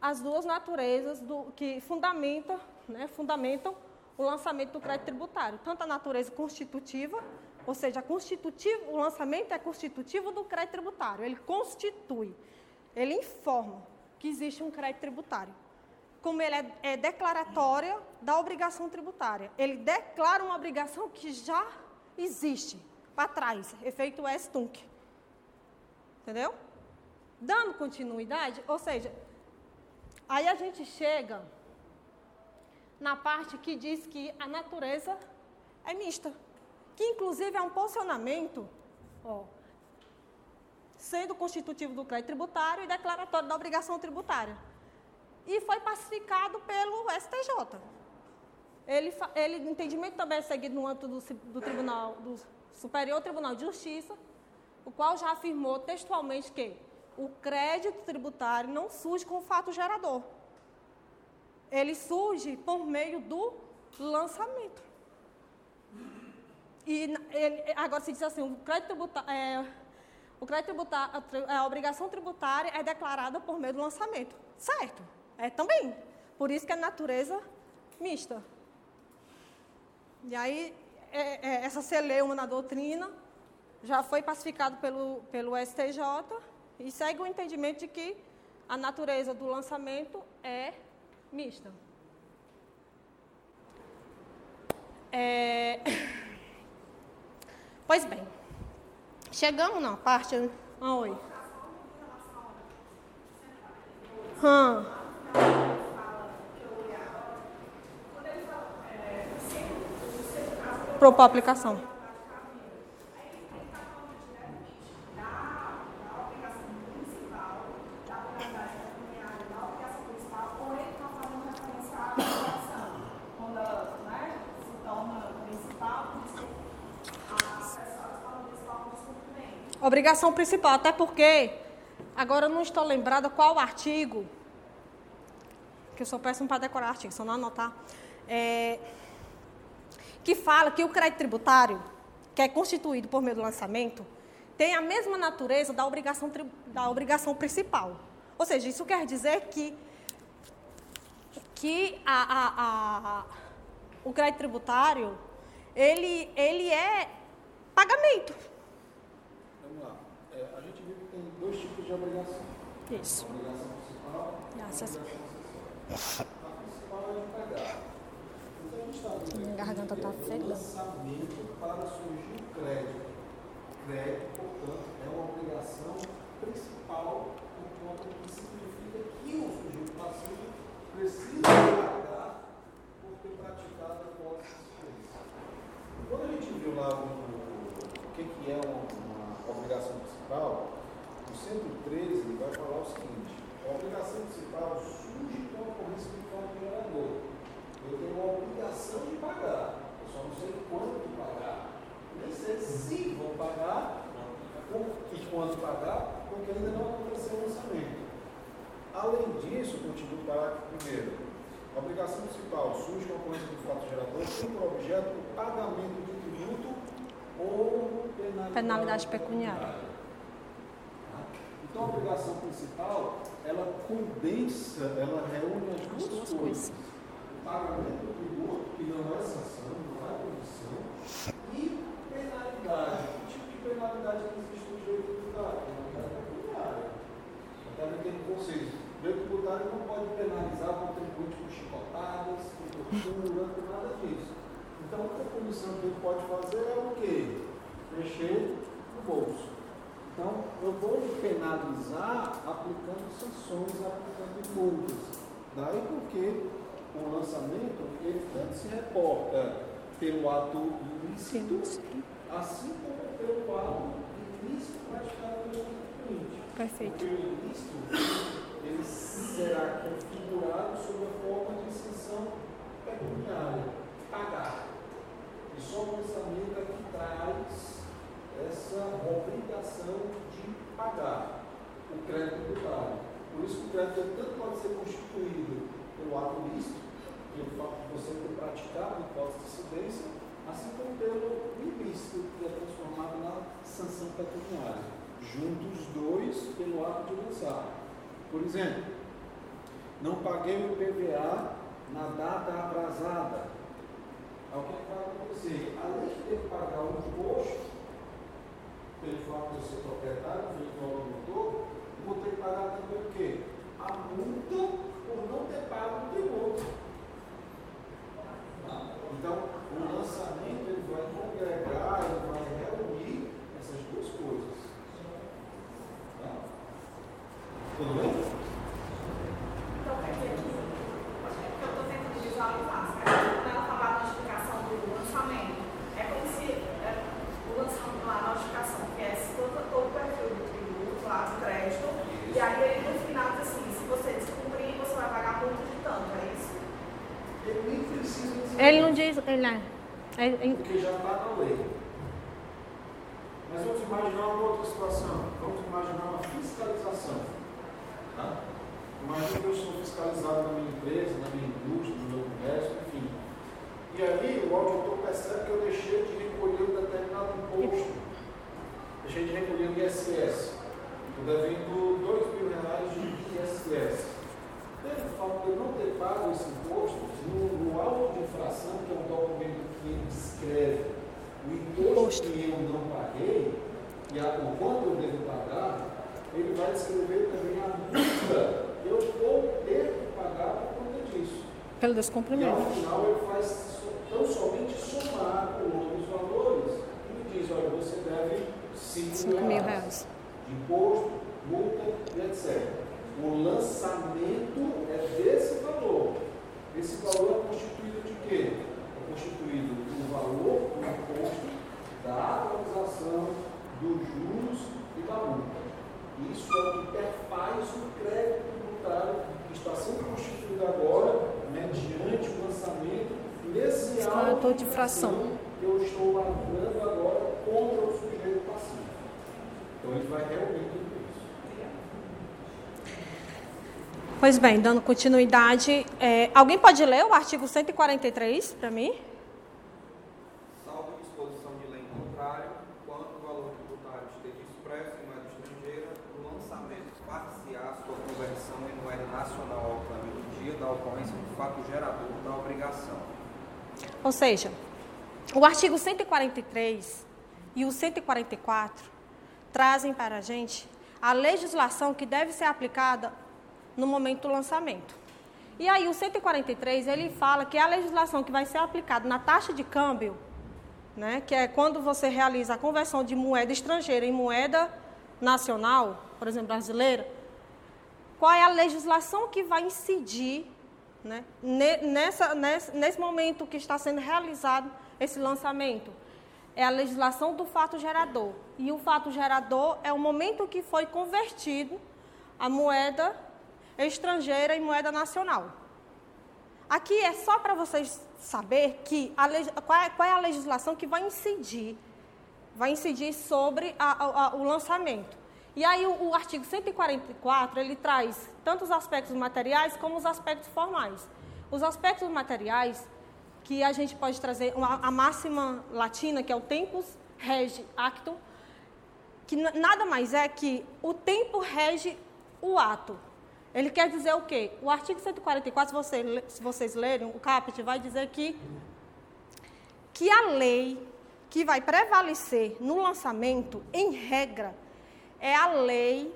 as duas naturezas do, que fundamenta, né, fundamentam o lançamento do crédito tributário, tanto a natureza constitutiva, ou seja, constitutivo, o lançamento é constitutivo do crédito tributário, ele constitui, ele informa que existe um crédito tributário. Como ele é, é declaratória da obrigação tributária, ele declara uma obrigação que já existe para trás, efeito S-TUNC. Entendeu? Dando continuidade, ou seja, aí a gente chega na parte que diz que a natureza é mista, que inclusive é um posicionamento, ó, sendo constitutivo do crédito tributário e declaratório da obrigação tributária. E foi pacificado pelo STJ. Ele, ele entendimento também é seguido no âmbito do, do Tribunal do Superior Tribunal de Justiça, o qual já afirmou textualmente que o crédito tributário não surge com fato gerador ele surge por meio do lançamento. E ele, agora se diz assim, o crédito tributário, é, o crédito tributário, a obrigação tributária é declarada por meio do lançamento. Certo, é também. Por isso que é natureza mista. E aí, é, é, essa celeuma na doutrina já foi pacificado pelo, pelo STJ e segue o entendimento de que a natureza do lançamento é mista. É... Pois bem, chegamos na parte. Ah, oi. Hum. Propor aplicação. Obrigação principal, até porque agora eu não estou lembrada qual artigo que eu sou péssimo para decorar artigo, só não anotar, é, que fala que o crédito tributário, que é constituído por meio do lançamento, tem a mesma natureza da obrigação, da obrigação principal. Ou seja, isso quer dizer que, que a, a, a, o crédito tributário ele, ele é pagamento. Vamos lá. É, a gente viu que tem dois tipos de obrigação. Isso. A obrigação principal e a obrigação acessória. A principal é de pagar. Então a gente está vendo Minha garganta está o lançamento para surgir o crédito. Crédito, portanto, é uma obrigação principal, enquanto que significa que o sujeito passivo precisa pagar por ter praticado a posse quando a gente viu lá o, o que, que é uma, uma obrigação principal, o 113 ele vai falar o seguinte, a obrigação principal surge com a ocorrência do fato gerador. Eu tenho a obrigação de pagar, eu só não sei quanto pagar. Nem sei se vou pagar e quanto pagar, porque ainda não aconteceu o lançamento. Além disso, continua o parágrafo primeiro. A obrigação principal surge com a ocorrência do fato gerador tem por objeto o pagamento de tributo ou penalidade, penalidade pecuniária. Então, a obrigação principal, ela condensa, ela reúne as duas, duas coisas. coisas. O pagamento do tributo, que não é sanção, não é condição, e penalidade. Que tipo de penalidade que existe no direito tributário? Penalidade pecuniária. Está entendendo vocês? O direito tributário não pode penalizar o contribuinte com chicotadas, com tortura, com nada disso. Então, o que a comissão que ele pode fazer é o quê? Mexer no bolso. Então, eu vou penalizar aplicando sanções, aplicando multas. Daí porque o lançamento, ele tanto se reporta pelo ato ilícito, assim como pelo ato ilícito praticado pelo contribuinte. Perfeito. Porque o ilícito ele será configurado sob a forma de isenção pecuniária, pagar. Só o pensamento é que traz essa obrigação de pagar o crédito tributário. Por isso que o crédito tanto pode ser constituído pelo ato lícito, pelo fato de você ter praticado a hipótese de incidência, assim como pelo ilícito, que é transformado na sanção pecuniária. Juntos os dois pelo ato de lançar. Por exemplo, não paguei o PVA na data atrasada. É o que vai acontecer? Além de ter que pagar o imposto, pelo fato de eu ser proprietário do veículo motor, vou ter que pagar também o quê? A multa por não ter pago o tributo. Então, o lançamento ele vai congregar, ele vai reunir essas duas coisas. Tá? Tudo bem? Então, quer dizer que, que eu estou tentando visualizar, certo? Quando ela falar a notificação do lançamento, é como se é, o lançamento lá, a notificação, que é todo, todo o perfil do tributo, lá do crédito, isso. e aí ele no final diz assim, se você descumprir, você vai pagar multa de tanto, é isso? Ele nem precisa dizer Ele não diz. Ele é. é porque já está na lei. Mas vamos imaginar uma outra situação. Vamos imaginar uma fiscalização. Tá? Imagina que eu sou fiscalizado na minha empresa, na minha indústria, no meu comércio, enfim. E aí o auditor percebe que eu deixei de recolher um determinado imposto. Deixei de recolher o ISS. Estou devendo 2 mil reais de ISS. Pelo fato de eu não ter pago esse imposto, no, no auto de infração, que é um documento que descreve o imposto, que eu não paguei, e a, o quanto eu devo pagar, ele vai descrever também a multa que eu vou ter que pagar por conta disso. Pelo descumprimento. E ao final ele faz tão somente somar os valores e me diz, olha, você deve 5 mil reais de imposto, multa e etc. O lançamento é desse valor. Esse valor é constituído de quê? É constituído do valor do imposto, da atualização, dos juros e da multa. Isso é o que perfaz o crédito tributário que está sendo constituído agora, mediante o lançamento nesse ato de fração que eu estou lavrando agora contra o sujeito passivo. Então ele vai reunir tudo isso. Pois bem, dando continuidade, é, alguém pode ler o artigo 143 para mim? Salvo disposição de lei contrária, quanto o valor tributário esteja expresso em moeda estrangeira, o lançamento far-se-á sua conversão em moeda nacional ao câmbio do dia da ocorrência do fato gerador da obrigação. Ou seja, o artigo 143 e o 144 trazem para a gente a legislação que deve ser aplicada no momento do lançamento. E aí o 143 ele fala que a legislação que vai ser aplicada na taxa de câmbio, né, que é quando você realiza a conversão de moeda estrangeira em moeda nacional, por exemplo, brasileira, qual é a legislação que vai incidir né, nessa, nesse, nesse momento que está sendo realizado esse lançamento? É a legislação do fato gerador. E o fato gerador é o momento que foi convertido a moeda estrangeira em moeda nacional. Aqui é só para vocês saber que a, qual, é, qual, é, a legislação que vai incidir, vai incidir sobre a, a, o lançamento. E aí o, o, artigo 144 ele traz tanto os aspectos materiais como os aspectos formais. Os aspectos materiais que a gente pode trazer uma, a máxima latina que é o tempus rege actum, que nada mais é que o tempo rege o ato. Ele quer dizer o quê? O artigo 144, se, você, se vocês lerem, o caput vai dizer que, que a lei que vai prevalecer no lançamento, em regra, é a lei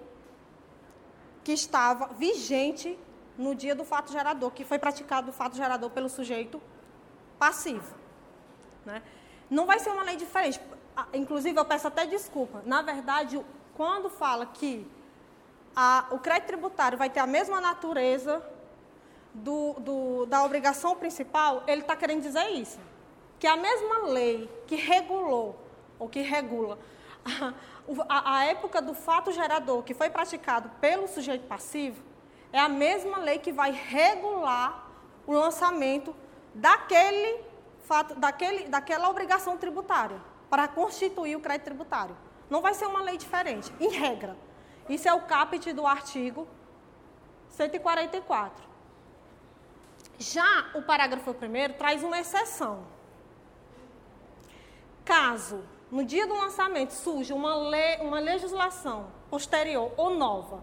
que estava vigente no dia do fato gerador, que foi praticado o fato gerador pelo sujeito passivo. Né? Não vai ser uma lei diferente. Inclusive, eu peço até desculpa. Na verdade, quando fala que a, o crédito tributário vai ter a mesma natureza do, do, da obrigação principal, ele está querendo dizer isso. Que a mesma lei que regulou, ou que regula, a, a época do fato gerador que foi praticado pelo sujeito passivo, é a mesma lei que vai regular o lançamento daquele fato, daquele, daquela obrigação tributária, para constituir o crédito tributário. Não vai ser uma lei diferente, em regra. Isso é o caput do artigo 144. Já o parágrafo 1 traz uma exceção. Caso no dia do lançamento surja uma, lei, uma legislação posterior ou nova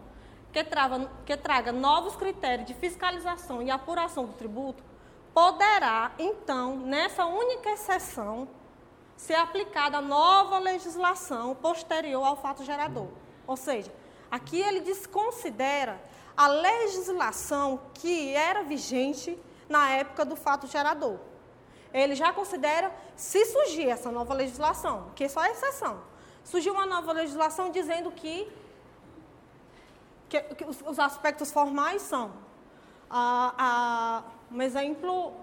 que, trava, que traga novos critérios de fiscalização e apuração do tributo, poderá, então, nessa única exceção, ser aplicada nova legislação posterior ao fato gerador. Ou seja, Aqui ele desconsidera a legislação que era vigente na época do fato gerador. Ele já considera, se surgir essa nova legislação, que é só exceção, surgiu uma nova legislação dizendo que, que, que os, os, aspectos formais são, a, a, um exemplo,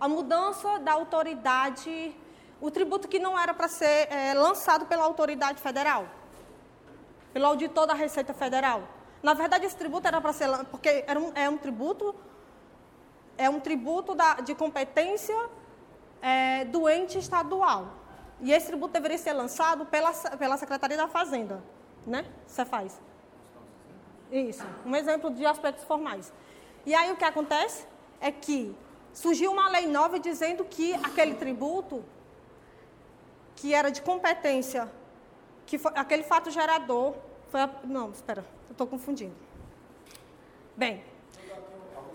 a mudança da autoridade, o tributo que não era para ser é, lançado pela autoridade federal pelo auditor da Receita Federal. Na verdade, esse tributo era para ser, porque era um, é um tributo, é um tributo da, de competência é, do ente estadual. E esse tributo deveria ser lançado pela, pela Secretaria da Fazenda, né? Você faz. Isso, um exemplo de aspectos formais. E aí o que acontece é que surgiu uma lei nova dizendo que aquele tributo, que era de competência que aquele fato gerador foi a, não, espera, eu estou confundindo. Bem,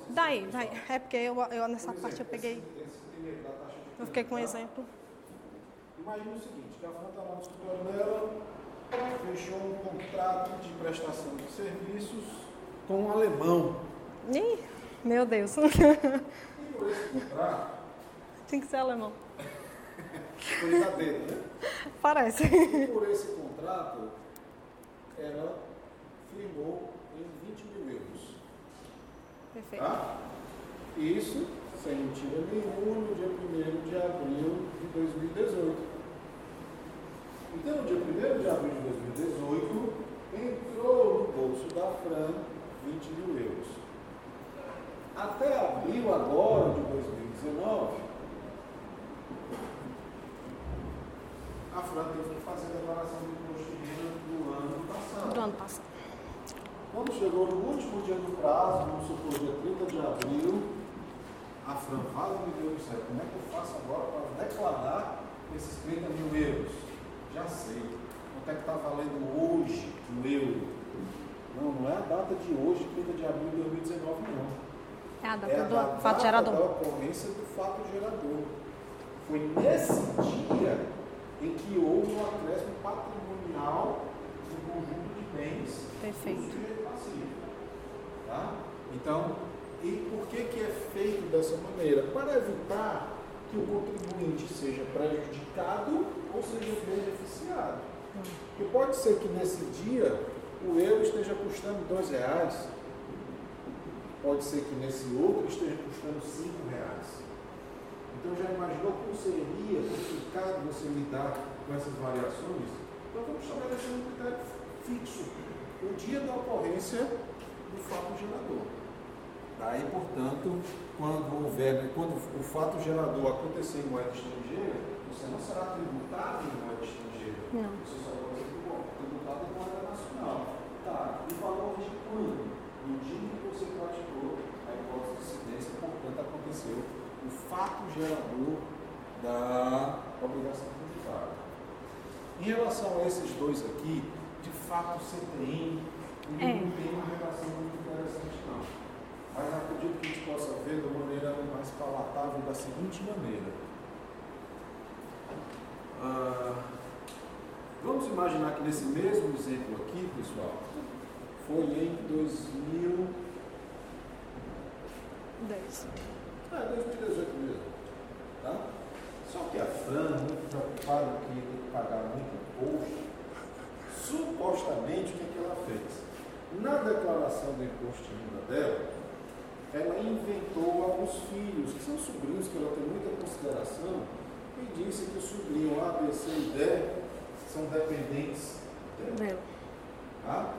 daí, daí, é porque eu, eu nessa parte eu peguei, eu fiquei com um exemplo. Imagina o seguinte, que a Fran está lá no escritório dela, fechou um contrato de prestação de serviços com um alemão. Ih, meu Deus. E por esse contrato... Tem que ser alemão. Dele, né? Parece. E por esse contrato, ela firmou em 20 mil euros. Perfeito. Tá? Isso sem mentira nenhuma no dia 1 de abril de 2018. Então, no dia 1 de abril de 2018, entrou no bolso da Fran 20 mil euros. Até abril agora de 2019, a Fran teve que fazer a declaração do imposto de renda do ano passado. Do ano passado. Quando chegou no último dia do prazo, vamos supor, dia 30 de abril, a Fran fala, meu Deus do céu, como é que eu faço agora para declarar esses 30 mil euros? Já sei. Quanto é que está valendo hoje o euro? Não, não é a data de hoje, 30 de abril de 2019, não. É a data É a do data fato gerador. da ocorrência do fato gerador. Foi nesse dia em que houve um acréscimo patrimonial no conjunto de bens Perfeito. do sujeito passivo. Tá? Então, e por que, que é feito dessa maneira? Para evitar que o contribuinte seja prejudicado ou seja beneficiado. Porque pode ser que nesse dia o euro esteja custando dois reais, pode ser que nesse outro esteja custando cinco reais. Então já imaginou como seria complicado você lidar com essas variações? Então vamos estabelecer um critério fixo. O dia da ocorrência do fato gerador. Daí, portanto, quando houver, né, quando o fato gerador acontecer em moeda estrangeira, você não será tributado em moeda estrangeira. Não. Você só vai ser tributado em moeda nacional. Tá, e valor de quando? No dia em que você praticou a hipótese de incidência, portanto, aconteceu fato gerador da obrigação tributária. Em relação a esses dois aqui, de fato o ele É. não tem uma relação muito interessante não. Mas acredito que a gente possa ver de uma maneira mais palatável da seguinte maneira. Ah, vamos imaginar que nesse mesmo exemplo aqui, pessoal, foi em 2000, 10. é, 2018 mesmo. Tá? Só que a Fran, muito preocupada que ia ter que pagar muito imposto, supostamente o que, que ela fez? Na declaração do imposto de renda dela, ela inventou alguns filhos, que são sobrinhos que ela tem muita consideração, e disse que o sobrinho A, B, C e D são dependentes dela. Dela. Tá?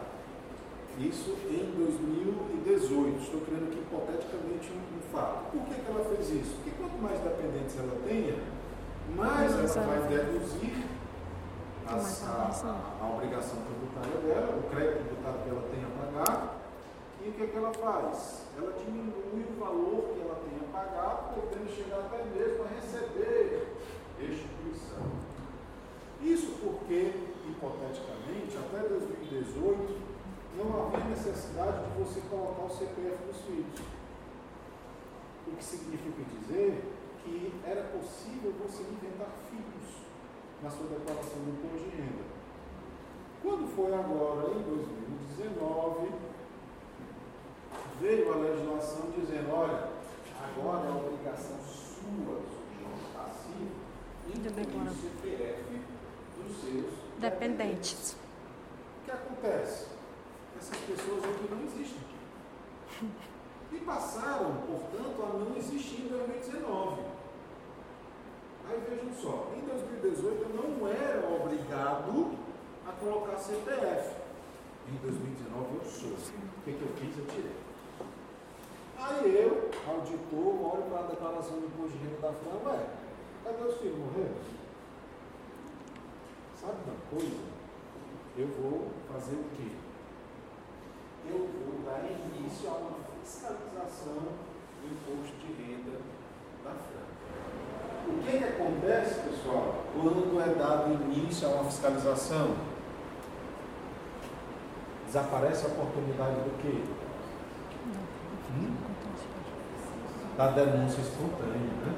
Isso em 2018. Estou criando aqui hipoteticamente um, um fato. Por que, que ela fez isso? Porque quanto mais dependentes ela tenha, mais ela vai deduzir a, obrigação. a- a obrigação tributária dela, o crédito tributário que ela tem a pagar. E o que, que ela faz? Ela diminui o valor que ela tem a pagar, podendo chegar até mesmo a receber restituição. Isso porque, hipoteticamente, até 2018, não havia necessidade de você colocar o CPF dos filhos. O que significa dizer que era possível você inventar filhos na sua declaração do imposto de renda. Quando foi agora, em 2019, veio a legislação dizendo, olha, agora é obrigação sua, sujeito passivo, incluir o CPF dos seus Dependentes. o que acontece? Essas pessoas aqui não existem. E passaram, portanto, a não existir em 2019. Aí vejam só, em 2018 eu não era obrigado a colocar CPF. Em 2019 eu sou. O que, que eu fiz? Eu tirei. Aí eu, auditor, olho para a declaração do imposto de renda da Fran, ué, cadê os filhos? Morreram? Sabe uma coisa? Eu vou fazer o quê? Eu vou dar início a uma fiscalização do imposto de renda da Franca. O que, que acontece, pessoal, quando é dado início a uma fiscalização? Desaparece a oportunidade do quê? Hum? Da denúncia espontânea, né?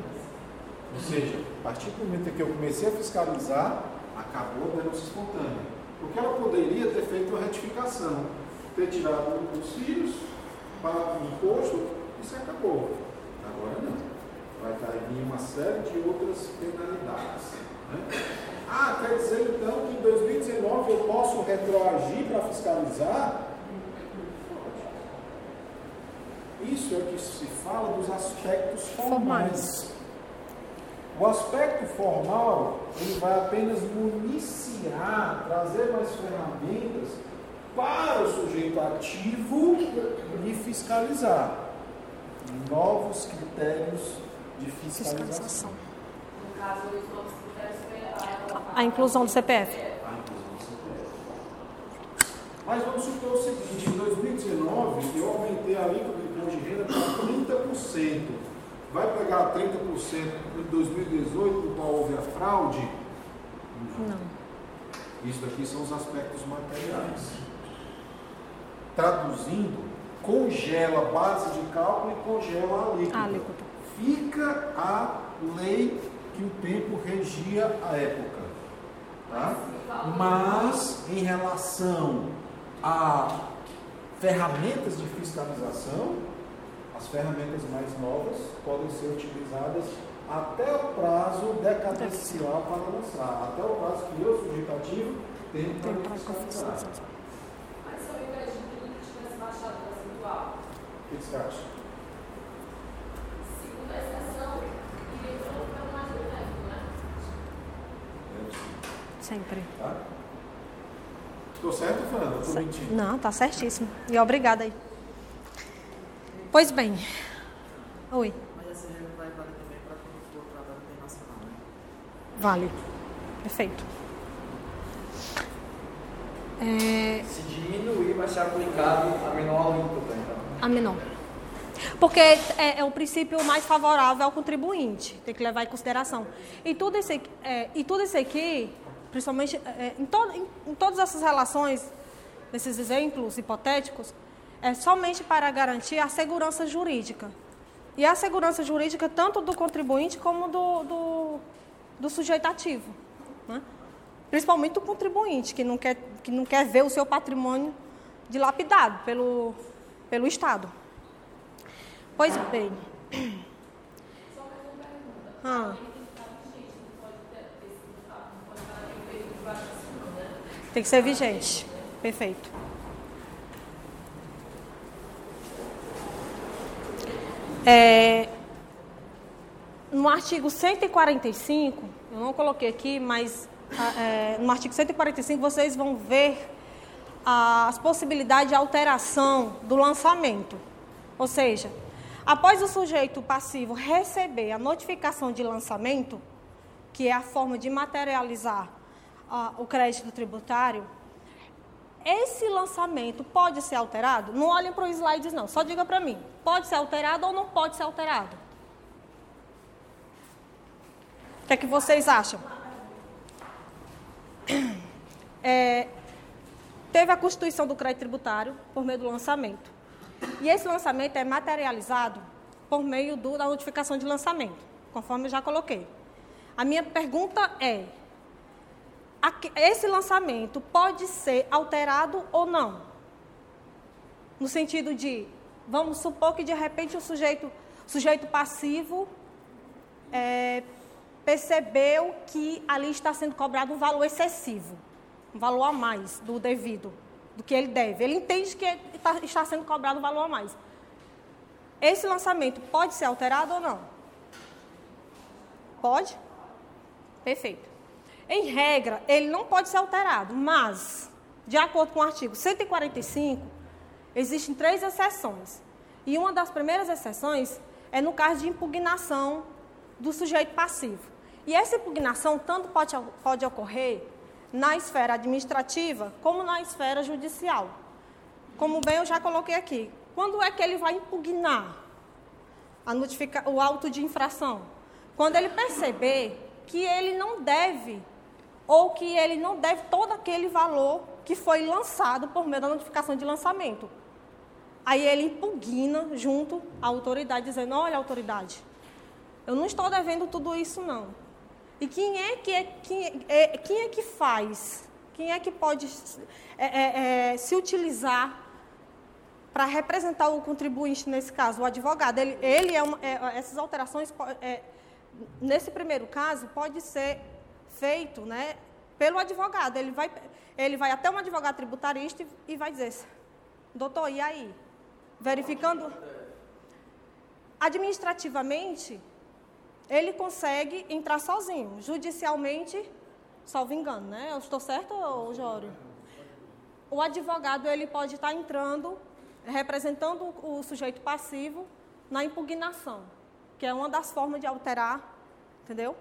Ou seja, a partir do momento que eu comecei a fiscalizar, acabou a denúncia espontânea. Porque ela poderia ter feito uma retificação, ter tirado os filhos, pago o imposto e se acabou. Agora não. Vai cair uma série de outras penalidades. né? Ah, quer dizer então que em 2019 eu posso retroagir para fiscalizar? Isso é o que se fala dos aspectos formais. O aspecto formal, ele vai apenas municiar, trazer mais ferramentas para o sujeito ativo e fiscalizar. Novos critérios de fiscalização. Fiscalização. No caso, os novos critérios foi a, A inclusão do CPF. A inclusão do CPF. Mas vamos supor o seguinte, em a alíquota de imposto de renda para 30%. Vai pegar 30% em 2018, no qual houve a fraude? Não. Isso daqui são os aspectos materiais. Traduzindo, congela a base de cálculo e congela a alíquota. A alíquota. Fica a lei que o tempo regia a época. Tá? Mas, em relação a ferramentas de fiscalização, as ferramentas mais novas podem ser utilizadas até o prazo decadencial para lançar, até o prazo que eu, sujeitativo, tenho para fiscalizar. fiscalizar. Mas se ao invés de 30 o percentual, O que você acha? segunda exceção, iria todo para mais benéfico, né? Sempre. Tá? Estou certo, Fernanda? Estou mentindo. Não, tá certíssimo. E obrigada aí. Pois bem. Oi. Mas essa regra vai valer também para quando for tratado internacional, né? Vale. Perfeito. É, Se diminuir, vai ser aplicado a menor alíquota, então. a menor. Porque é, é o princípio mais favorável ao contribuinte, tem que levar em consideração. E tudo isso aqui, é, e tudo isso aqui principalmente é, em, to, em, em todas essas relações, nesses exemplos hipotéticos, é somente para garantir a segurança jurídica. E a segurança jurídica tanto do contribuinte como do, do, do sujeito ativo. Né? Principalmente do contribuinte, que não, quer, que não quer ver o seu patrimônio dilapidado pelo, pelo Estado. Pois bem. Ah. Tem que ser vigente. Perfeito. É, no artigo 145, eu não coloquei aqui, mas é, no artigo 145 vocês vão ver as possibilidades de alteração do lançamento. Ou seja, após o sujeito passivo receber a notificação de lançamento, que é a forma de materializar uh, o crédito tributário, esse lançamento pode ser alterado? Não olhem para os slides, não. Só diga para mim. Pode ser alterado ou não pode ser alterado? O que é que vocês acham? É, teve a constituição do crédito tributário por meio do lançamento. E esse lançamento é materializado por meio do, da notificação de lançamento, conforme eu já coloquei. A minha pergunta é: esse lançamento pode ser alterado ou não? No sentido de, vamos supor que de repente o sujeito, sujeito passivo é, percebeu que ali está sendo cobrado um valor excessivo, um valor a mais do devido, do que ele deve. Ele entende que está sendo cobrado um valor a mais. Esse lançamento pode ser alterado ou não? Pode? Perfeito. Em regra, ele não pode ser alterado, mas, de acordo com o artigo 145, existem três exceções. E uma das primeiras exceções é no caso de impugnação do sujeito passivo. E essa impugnação tanto pode, pode ocorrer na esfera administrativa como na esfera judicial. Como bem eu já coloquei aqui. Quando é que ele vai impugnar o auto de infração? Quando ele perceber que ele não deve ou que ele não deve todo aquele valor que foi lançado por meio da notificação de lançamento. Aí ele impugna junto à autoridade, dizendo: olha, autoridade, eu não estou devendo tudo isso, não. E quem é que, é, quem é, quem é que faz? Quem é que pode é, é, é se utilizar para representar o contribuinte nesse caso? O advogado. Ele, ele é, uma, é essas alterações, nesse primeiro caso, pode ser feito né, pelo advogado. Ele vai, ele vai até um advogado tributarista e, e vai dizer, doutor, e aí? Verificando. Administrativamente, ele consegue entrar sozinho. Judicialmente, salvo engano, né? Eu estou certo, Jório? O advogado ele pode estar entrando, representando o sujeito passivo na impugnação, que é uma das formas de alterar, entendeu?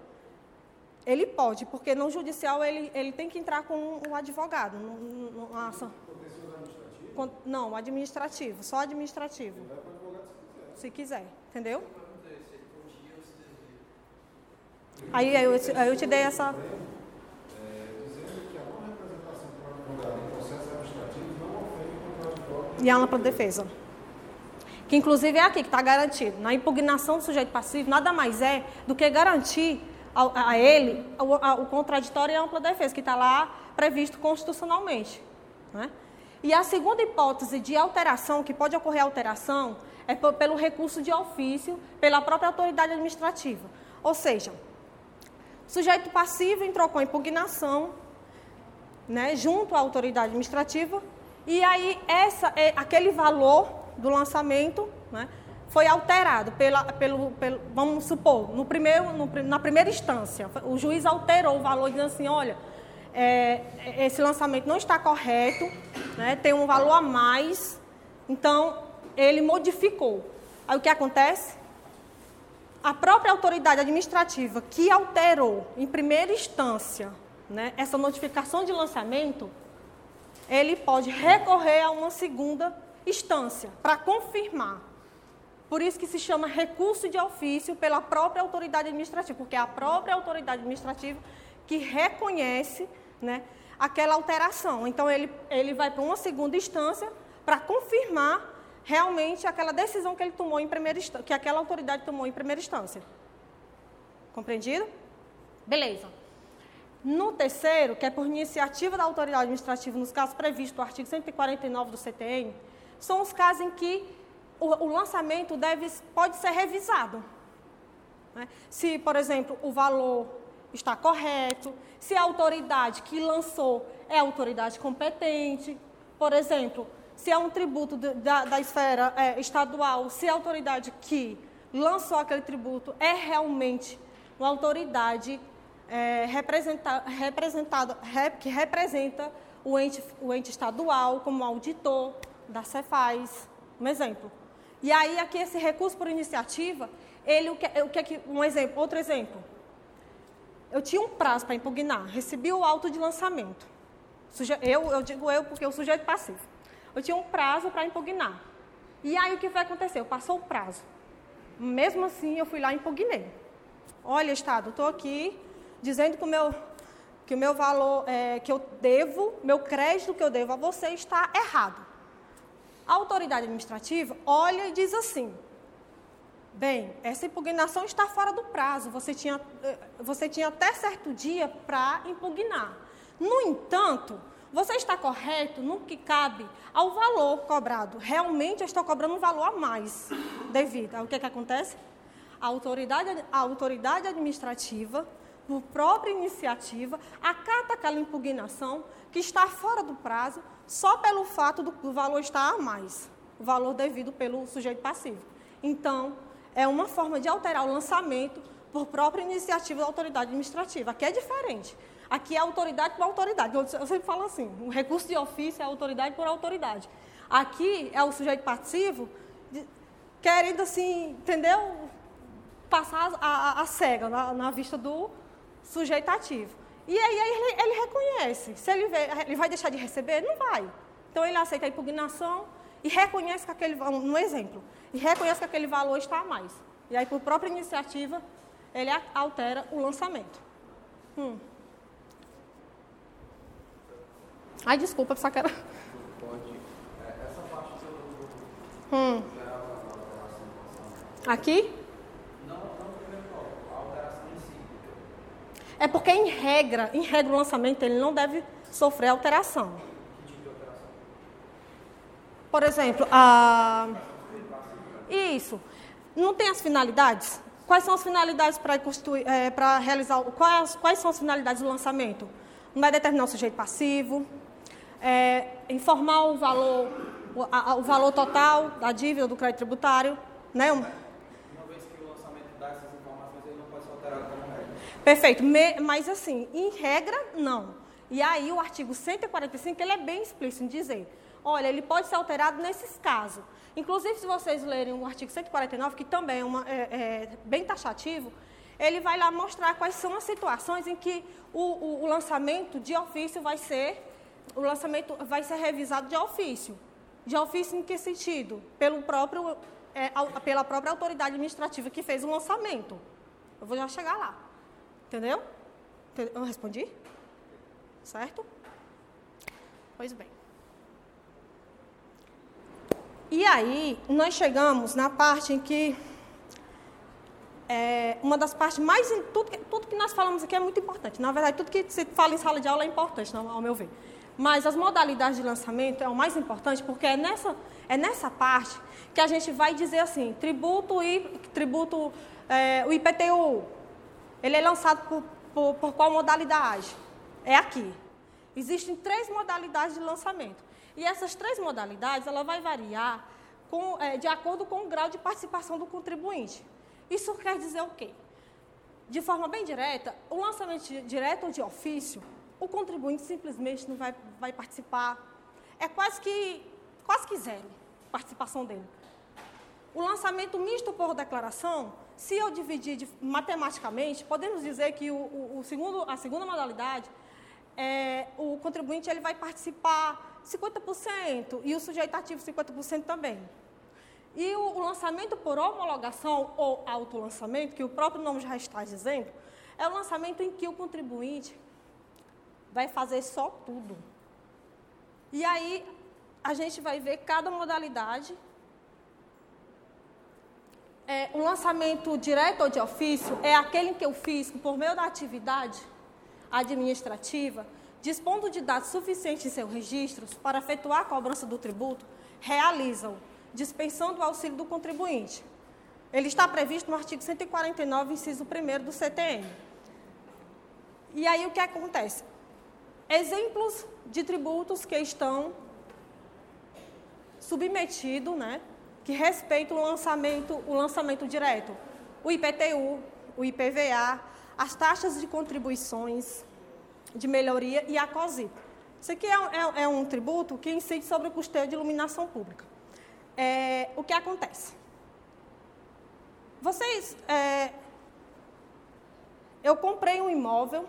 Ele pode, porque no judicial ele, ele tem que entrar com um advogado. Numa ação. Contencioso administrativo? Con- Não, administrativo, só administrativo. Se quiser, entendeu? Aí eu, te- aí eu te dei essa. E a ampla defesa. Que inclusive é aqui que está garantido. Na impugnação do sujeito passivo, nada mais é do que garantir ao- a, ele o, a- o contraditório e a ampla defesa, que está lá previsto constitucionalmente. né? E a segunda hipótese de alteração, que pode ocorrer alteração, é pe- pelo recurso de ofício, pela própria autoridade administrativa. Ou seja, sujeito passivo entrou com impugnação, né, junto à autoridade administrativa, e aí essa, é, aquele valor do lançamento né, foi alterado pela, pelo, pelo, vamos supor, no primeiro, no na primeira instância, o juiz alterou o valor dizendo assim, olha, é, esse lançamento não está correto, né, tem um valor a mais, então ele modificou. Aí o que acontece? A própria autoridade administrativa que alterou em primeira instância né, essa notificação de lançamento, ele pode recorrer a uma segunda instância para confirmar. Por isso que se chama recurso de ofício pela própria autoridade administrativa, porque é a própria autoridade administrativa que reconhece né, aquela alteração. Então, ele, ele vai para uma segunda instância para confirmar realmente aquela decisão que ele tomou em primeira que aquela autoridade tomou em primeira instância. Compreendido? Beleza. No terceiro, que é por iniciativa da autoridade administrativa, nos casos previstos no artigo 149 do CTN, são os casos em que o, o lançamento deve, pode ser revisado. né? Se, por exemplo, o valor está correto, se a autoridade que lançou é autoridade competente, por exemplo, se é um tributo da, da esfera eh, estadual, se a autoridade que lançou aquele tributo é realmente uma autoridade eh, representa, representada, rep- que representa o ente, o ente estadual como auditor da Cefaz, um exemplo. E aí, aqui, esse recurso por iniciativa, ele, o que, o que é um exemplo, outro exemplo. Eu tinha um prazo para impugnar, recebi o auto de lançamento. Eu, eu digo eu porque o sujeito passivo. Eu tinha um prazo para impugnar. E aí o que vai acontecer? Passou o prazo. Mesmo assim, eu fui lá e impugnei. Olha, Estado, estou aqui dizendo que o meu, que o meu valor é, que eu devo, meu crédito que eu devo a você está errado. A autoridade administrativa olha e diz assim: Bem, essa impugnação está fora do prazo. Você tinha, eh, você tinha até certo dia para impugnar. No entanto, você está correto no que cabe ao valor cobrado. Realmente eu estou cobrando um valor a mais devido. O que, que acontece? A autoridade, a autoridade administrativa, por própria iniciativa, acata aquela impugnação que está fora do prazo só pelo fato do, do valor estar a mais, o valor devido pelo sujeito passivo. Então, é uma forma de alterar o lançamento por própria iniciativa da autoridade administrativa. Aqui é diferente. Aqui é autoridade por autoridade. Eu sempre falo assim: o recurso de ofício é autoridade por autoridade. Aqui é o sujeito passivo de- querendo, assim, entendeu? Passar a, a- a cega na, na vista do sujeito ativo. E aí ele, ele reconhece. Se ele, vê, ele vai deixar de receber? Não vai. Então ele aceita a impugnação e reconhece que aquele um exemplo, e reconhece que aquele valor está a mais. E aí, por própria iniciativa, ele altera o lançamento. Hum. Ai, desculpa, só quero. Pode. é, essa parte do, Hum. Aqui? Não, não a alteração em si. É porque, em regra, em regra, o lançamento ele não deve sofrer alteração. Que tipo de alteração? Por exemplo, a... Isso. Não tem as finalidades? Quais são as finalidades para constituir, é, para realizar, quais, quais são as finalidades do lançamento? Não vai determinar o sujeito passivo, é, informar o valor, o, a- o valor total da dívida do crédito tributário, né? Um- Uma vez que o lançamento dá essas informações, ele não pode ser alterado como regra. Perfeito, Me- mas assim, em regra, não. E aí o artigo 145, ele é bem explícito em dizer, olha, ele pode ser alterado nesses casos. Inclusive, se vocês lerem o artigo 149, que também é, uma- é- é bem taxativo, ele vai lá mostrar quais são as situações em que o, o- o lançamento de ofício vai ser, o lançamento vai ser revisado de ofício. De ofício em que sentido? Pelo próprio, é, pela própria autoridade administrativa que fez o lançamento. Eu vou já chegar lá. Entendeu? Eu respondi? Certo? Pois bem. E aí, nós chegamos na parte em que é uma das partes mais. Tudo que, tudo que nós falamos aqui é muito importante. Na verdade, tudo que se fala em sala de aula é importante, ao meu ver. Mas as modalidades de lançamento é o mais importante, porque é nessa, é nessa parte que a gente vai dizer assim: tributo e tributo, é, o IPTU, ele é lançado por, por, por qual modalidade? É aqui. Existem três modalidades de lançamento. E essas três modalidades, ela vai variar com, é, de acordo com o grau de participação do contribuinte. Isso quer dizer o quê? De forma bem direta, o lançamento direto ou de ofício, o contribuinte simplesmente não vai, vai participar. É quase que, quase que zero participação dele. O lançamento misto por declaração, se eu dividir de, matematicamente, podemos dizer que o, o, o segundo, a segunda modalidade, é, o contribuinte ele vai participar 50% e o sujeito ativo 50% também. E o, o lançamento por homologação ou autolançamento, que o próprio nome já está dizendo, é o lançamento em que o contribuinte vai fazer só tudo. E aí a gente vai ver cada modalidade. É, o lançamento direto ou de ofício é aquele em que o fisco, por meio da atividade administrativa, dispondo de dados suficientes em seus registros para efetuar a cobrança do tributo, realizam dispensando o auxílio do contribuinte. Ele está previsto no artigo 149, inciso 1 do CTN. E aí o que acontece? Exemplos de tributos que estão submetidos, né, que respeitam o lançamento, o lançamento direto. O IPTU, o IPVA, as taxas de contribuições de melhoria e a COSIP. Isso aqui é, é, é um tributo que incide sobre o custeio de iluminação pública é, o que acontece? Vocês, é, eu comprei um imóvel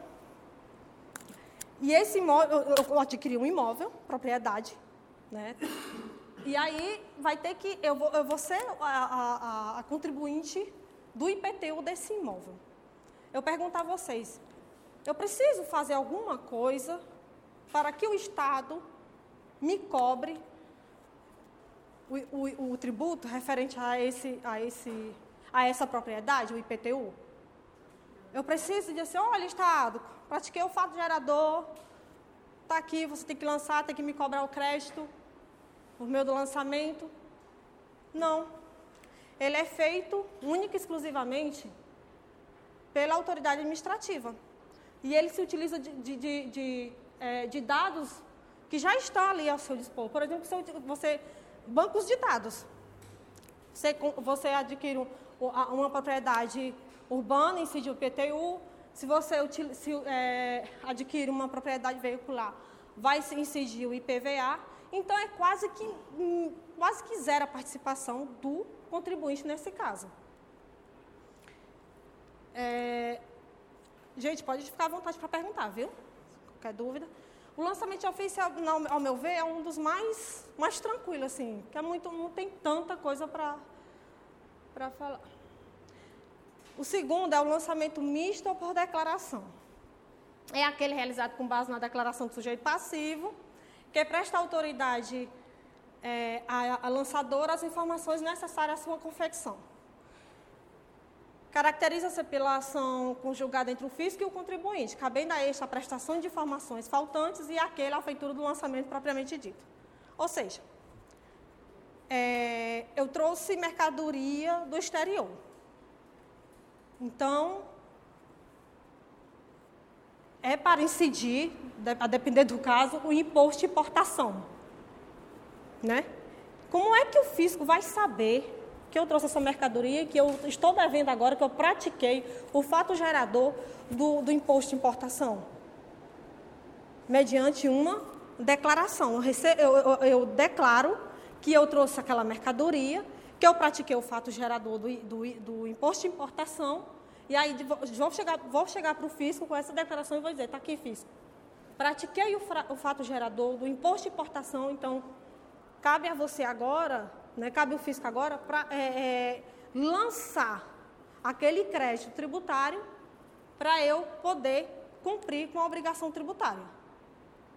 e esse imóvel, eu, adquiri um imóvel, propriedade, né? E aí vai ter que, eu vou, eu vou ser a, a, a contribuinte do IPTU desse imóvel. Eu pergunto a vocês, eu preciso fazer alguma coisa para que o Estado me cobre o, o, o tributo referente a, esse, a, esse, a essa propriedade, o IPTU? Eu preciso dizer assim, olha, Estado, pratiquei o fato gerador, está aqui, você tem que lançar, tem que me cobrar o crédito por meio do lançamento. Não. Ele é feito única e exclusivamente pela autoridade administrativa. E ele se utiliza de, de, de, de, é, de dados que já estão ali ao seu dispor. Por exemplo, você bancos de dados. Você, você adquire um, uma propriedade urbana, incide o PTU. Se você se, é, adquire uma propriedade veicular, vai incidir o IPVA. Então, é quase que, hum, quase que zero a participação do contribuinte nesse caso. É, gente, pode ficar à vontade para perguntar, viu? Qualquer dúvida. O lançamento oficial, ao meu ver, é um dos mais, mais tranquilos, assim, que é muito, não tem tanta coisa para falar. O segundo é o lançamento misto ou por declaração. É aquele realizado com base na declaração do sujeito passivo, que presta autoridade é, à lançadora as informações necessárias à sua confecção. Caracteriza-se pela ação conjugada entre o fisco e o contribuinte, cabendo a este a prestação de informações faltantes e aquele a feitura do lançamento propriamente dito. Ou seja, é, eu trouxe mercadoria do exterior. Então, é para incidir, a depender do caso, o imposto de importação. Né? Como é que o fisco vai saber que eu trouxe essa mercadoria, que eu estou devendo agora, que eu pratiquei o fato gerador do, do imposto de importação? Mediante uma declaração. Eu, eu, eu, declaro que eu trouxe aquela mercadoria, que eu pratiquei o fato gerador do, do, do imposto de importação, e aí vou chegar, vou chegar para o fisco com essa declaração e vou dizer, está aqui, fisco. Pratiquei o, o fato gerador do imposto de importação, então cabe a você agora, né, cabe o fisco agora, para é, é, lançar aquele crédito tributário para eu poder cumprir com a obrigação tributária.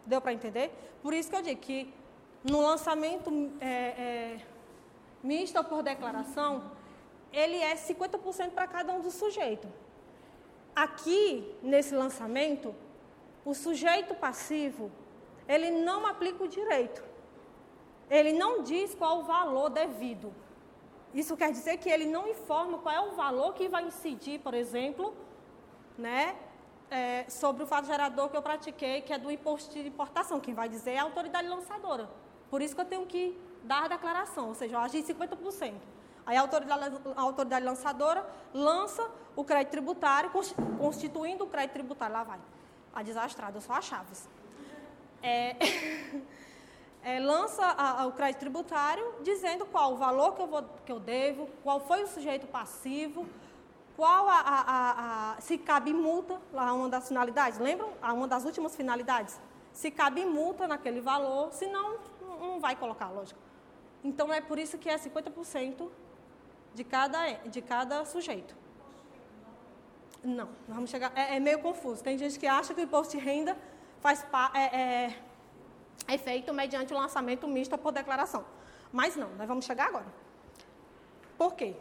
Deu para entender? Por isso que eu digo que no lançamento é, misto ou por declaração, ele é 50% para cada um dos sujeitos. Aqui, nesse lançamento, o sujeito passivo, ele não aplica o direito. Ele não diz qual o valor devido. Isso quer dizer que ele não informa qual é o valor que vai incidir, por exemplo, né, é, sobre o fato gerador que eu pratiquei, que é do imposto de importação. Quem vai dizer é a autoridade lançadora. Por isso que eu tenho que dar a declaração, ou seja, eu agi 50%. Aí a autoridade, a autoridade lançadora lança o crédito tributário, constituindo o crédito tributário. Lá vai. A desastrada, eu sou a Chaves. É, é, lança a, a, o crédito tributário dizendo qual o valor que eu, vou, que eu devo, qual foi o sujeito passivo, qual a, a, se cabe multa, lá uma das finalidades, lembram? Uma das últimas finalidades. Se cabe multa naquele valor, senão não vai colocar, lógico. Então é por isso que é 50% de cada, de cada sujeito. Não, vamos chegar. É, é, meio confuso. Tem gente que acha que o imposto de renda faz é, é, é feito mediante o lançamento misto por declaração. Mas não, nós vamos chegar agora. Por quê?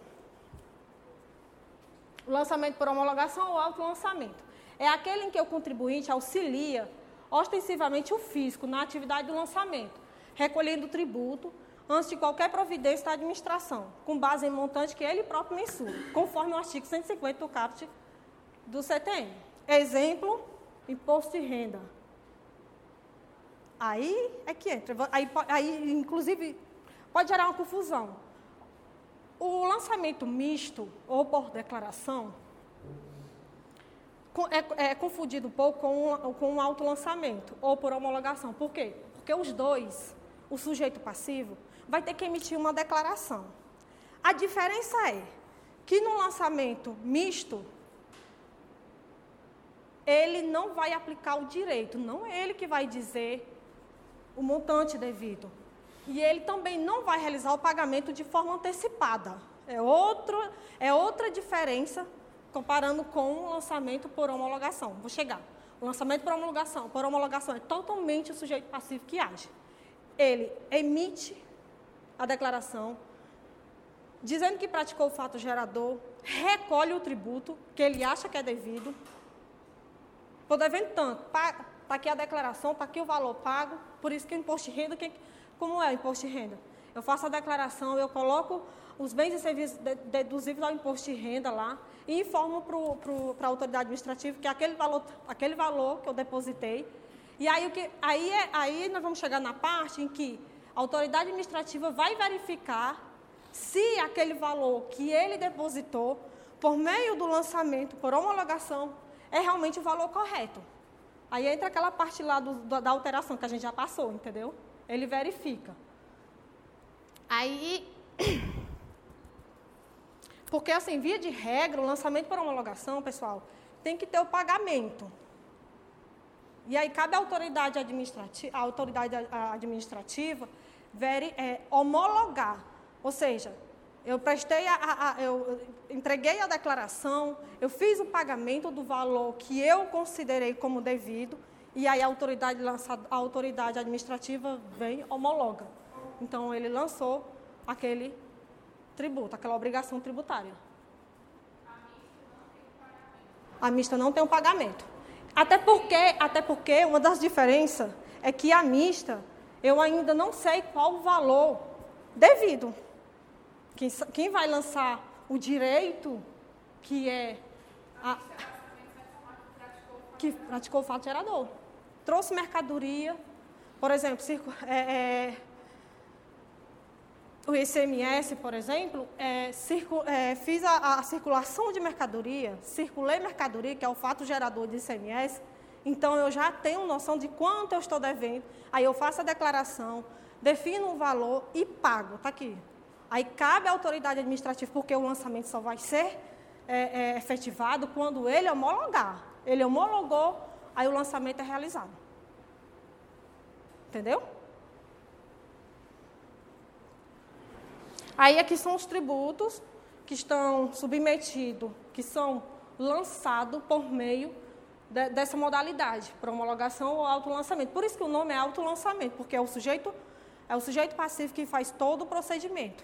O lançamento por homologação ou autolançamento. É aquele em que o contribuinte auxilia ostensivamente o fisco na atividade do lançamento, recolhendo tributo antes de qualquer providência da administração, com base em montante que ele próprio mensura, conforme o artigo 150 do caput do CTM. Exemplo, imposto de renda. Aí é que entra. Aí, aí, inclusive, pode gerar uma confusão. O lançamento misto ou por declaração é, é confundido um pouco com, com o autolançamento ou por homologação. Por quê? Porque os dois, o sujeito passivo, vai ter que emitir uma declaração. A diferença é que no lançamento misto, ele não vai aplicar o direito, não é ele que vai dizer o montante devido. E ele também não vai realizar o pagamento de forma antecipada. É, outro, é outra diferença comparando com o lançamento por homologação. Vou chegar. O lançamento por homologação, por homologação é totalmente o sujeito passivo que age. Ele emite a declaração dizendo que praticou o fato gerador, recolhe o tributo que ele acha que é devido, por devendo tanto, está aqui a declaração, está aqui o valor pago, por isso que o imposto de renda, que, como é o imposto de renda? Eu faço a declaração, eu coloco os bens e serviços deduzíveis ao imposto de renda lá e informo para a autoridade administrativa que aquele valor, aquele valor que eu depositei. E aí, o que, aí, é, aí nós vamos chegar na parte em que a autoridade administrativa vai verificar se aquele valor que ele depositou, por meio do lançamento, por homologação, é realmente o valor correto. Aí entra aquela parte lá do, da alteração que a gente já passou, entendeu? Ele verifica. Aí. Porque, assim, via de regra, o lançamento por homologação, pessoal, tem que ter o pagamento. E aí cabe à autoridade administrativa, à autoridade administrativa veri, é, homologar. Ou seja, eu prestei a, a, eu entreguei a declaração, eu fiz o pagamento do valor que eu considerei como devido, e aí a autoridade, a autoridade administrativa vem homologa. Então ele lançou aquele tributo, aquela obrigação tributária. A mista não tem um pagamento. Até porque, até porque uma das diferenças é que a mista eu ainda não sei qual o valor devido. Quem, quem vai lançar o direito, que é a, que praticou o fato gerador. Trouxe mercadoria, por exemplo, é, é, o ICMS, por exemplo, é, é, fiz a, a, circulação de mercadoria, circulei mercadoria, que é o fato gerador de ICMS, então eu já tenho noção de quanto eu estou devendo. Aí eu faço a declaração, defino o valor e pago. Está aqui. Aí cabe à autoridade administrativa, porque o lançamento só vai ser é, é, efetivado quando ele homologar. Ele homologou, aí o lançamento é realizado. Entendeu? Aí aqui são os tributos que estão submetidos, que são lançados por meio de, dessa modalidade, para homologação ou autolançamento. Por isso que o nome é autolançamento, porque é o sujeito, é o sujeito passivo que faz todo o procedimento.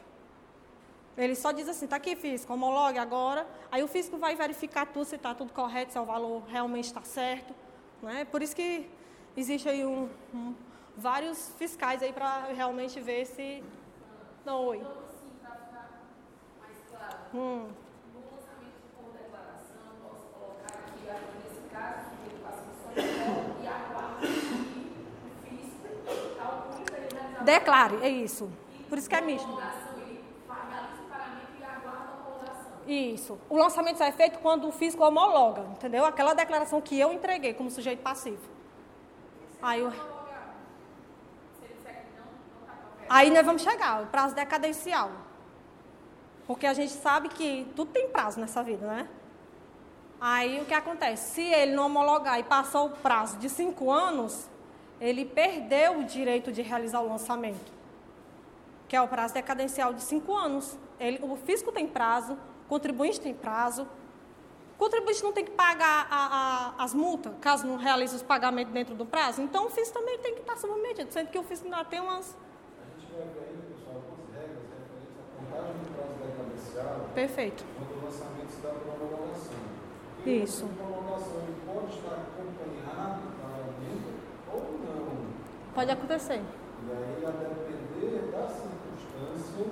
Ele só diz assim, está aqui físico, homologue agora. Aí o físico vai verificar tudo, se está tudo correto, se o valor realmente está certo. Né? Por isso que existe aí um, um, vários fiscais aí para realmente ver se... Não, oi. Assim, Hum, no lançamento por declaração, posso colocar aqui, aqui nesse caso, que ele passa por São e aguarda que o fisco calcule para ele realizar declare, é isso. Por isso que é misto. Isso. O lançamento só é feito quando o físico homologa, entendeu? Aquela declaração que eu entreguei como sujeito passivo. Aí, está correto. aí nós vamos chegar, o prazo decadencial. Porque a gente sabe que tudo tem prazo nessa vida, né? Aí o que acontece? Se ele não homologar e passou o prazo de cinco anos, ele perdeu o direito de realizar o lançamento, que é o prazo decadencial de cinco anos. Ele, o fisco tem prazo, o contribuinte tem prazo. O contribuinte não tem que pagar a- a- as multas, caso não realize os pagamentos dentro do prazo. Então o fisco também tem que estar submetido, sendo que o fisco ainda tem umas. A gente vai ver ainda, pessoal, algumas regras referentes à contagem do prazo decadencial Perfeito. quando o lançamento se dá por homologação. Porque Isso. A homologação ele pode estar acompanhado do pagamento ou não. Pode acontecer. E aí, a depender da circunstância,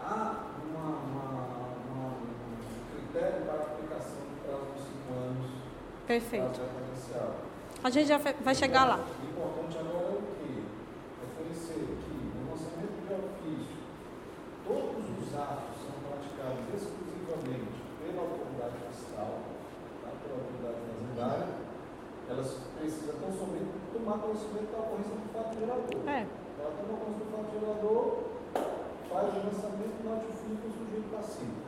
há uma, uma- uma- um critério para aplicação do prazo de cinco anos Perfeito. A gente já vai chegar lá. O importante é o quê? Reconhecer que no lançamento de ofício, todos os atos são praticados exclusivamente pela autoridade fiscal, tá? pela autoridade fazendária. Elas precisam tão tomar conhecimento da ocorrência do fato gerador. É. Ela toma conhecimento do fato gerador, faz o lançamento e notifica o sujeito passivo.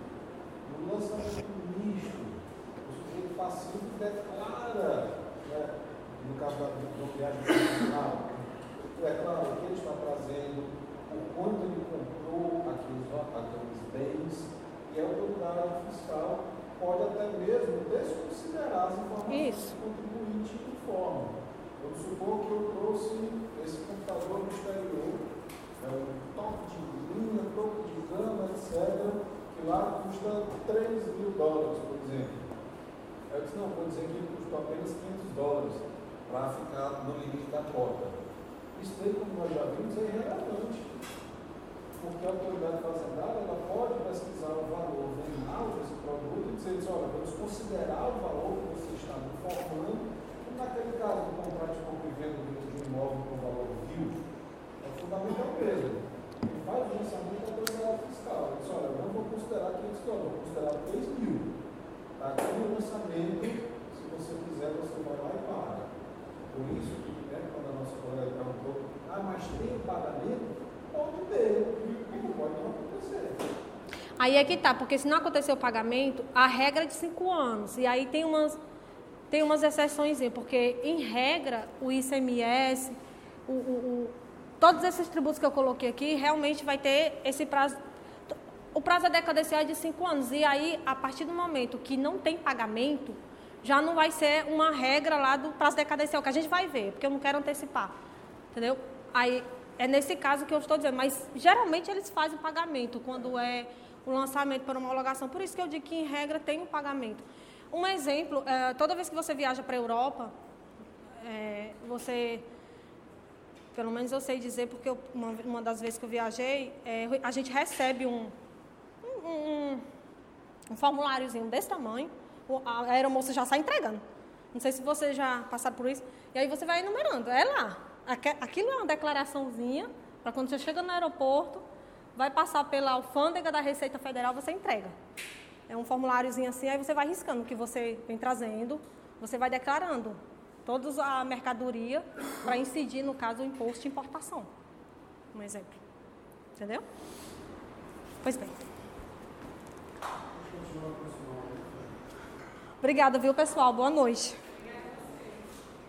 No lançamento misto, o sujeito passivo declara, né, no caso da, viagem internacional, declara o que ele está trazendo, o quanto ele comprou aqueles, aqueles bens, e a autoridade fiscal pode até mesmo desconsiderar as informações Isso. que o contribuinte informa. Vamos supor que eu trouxe esse computador do exterior, é um toque de linha, toque de gama, etc., que lá custa 3 mil dólares, por exemplo. Eu disse, não, vou dizer que ele custou apenas 500 dólares para ficar no limite da cota. Isso como nós já vimos, é irrelevante. Porque a autoridade fazendária ela pode pesquisar o valor venal desse produto e dizer, olha, vamos considerar o valor que você está me informando, naquele caso do contrato de compra e venda de um imóvel com valor vil, é fundamental mesmo. Ele faz o lançamento da autoridade fiscal. Ele diz, olha, eu não vou considerar 500 dólares, vou considerar 3 mil. Está aqui o lançamento, se você quiser, você vai lá e paga. Por isso, que, né, quando a nossa colega perguntou, ah, mas tem pagamento? Pode ter, como pode não acontecer. Aí é que tá, porque se não acontecer o pagamento, a regra é de cinco anos. E aí tem umas, tem umas exceções, porque em regra, o ICMS, o, o- o- todos esses tributos que eu coloquei aqui, realmente vai ter esse prazo. O prazo é decadencial de cinco anos. E aí, a partir do momento que não tem pagamento, já não vai ser uma regra lá do prazo decadencial, que a gente vai ver, porque eu não quero antecipar. Entendeu? Aí é nesse caso que eu estou dizendo, mas geralmente eles fazem pagamento quando é o lançamento para uma homologação. Por isso que eu digo que em regra tem o pagamento. Um exemplo, é, toda vez que você viaja para a Europa, é, você pelo menos eu sei dizer, porque eu- uma, uma das vezes que eu viajei, é, a gente recebe um, um, um, um formuláriozinho desse tamanho, a aeromoça já sai entregando. Não sei se vocês já passaram por isso. E aí você vai enumerando. É lá. Aquilo é uma declaraçãozinha para quando você chega no aeroporto, vai passar pela alfândega da Receita Federal, você entrega. É um formuláriozinho assim, aí você vai riscando o que você vem trazendo, você vai declarando toda a mercadoria para incidir, no caso, o imposto de importação. Um exemplo. Entendeu? Pois bem. Obrigada, viu, pessoal? Boa noite.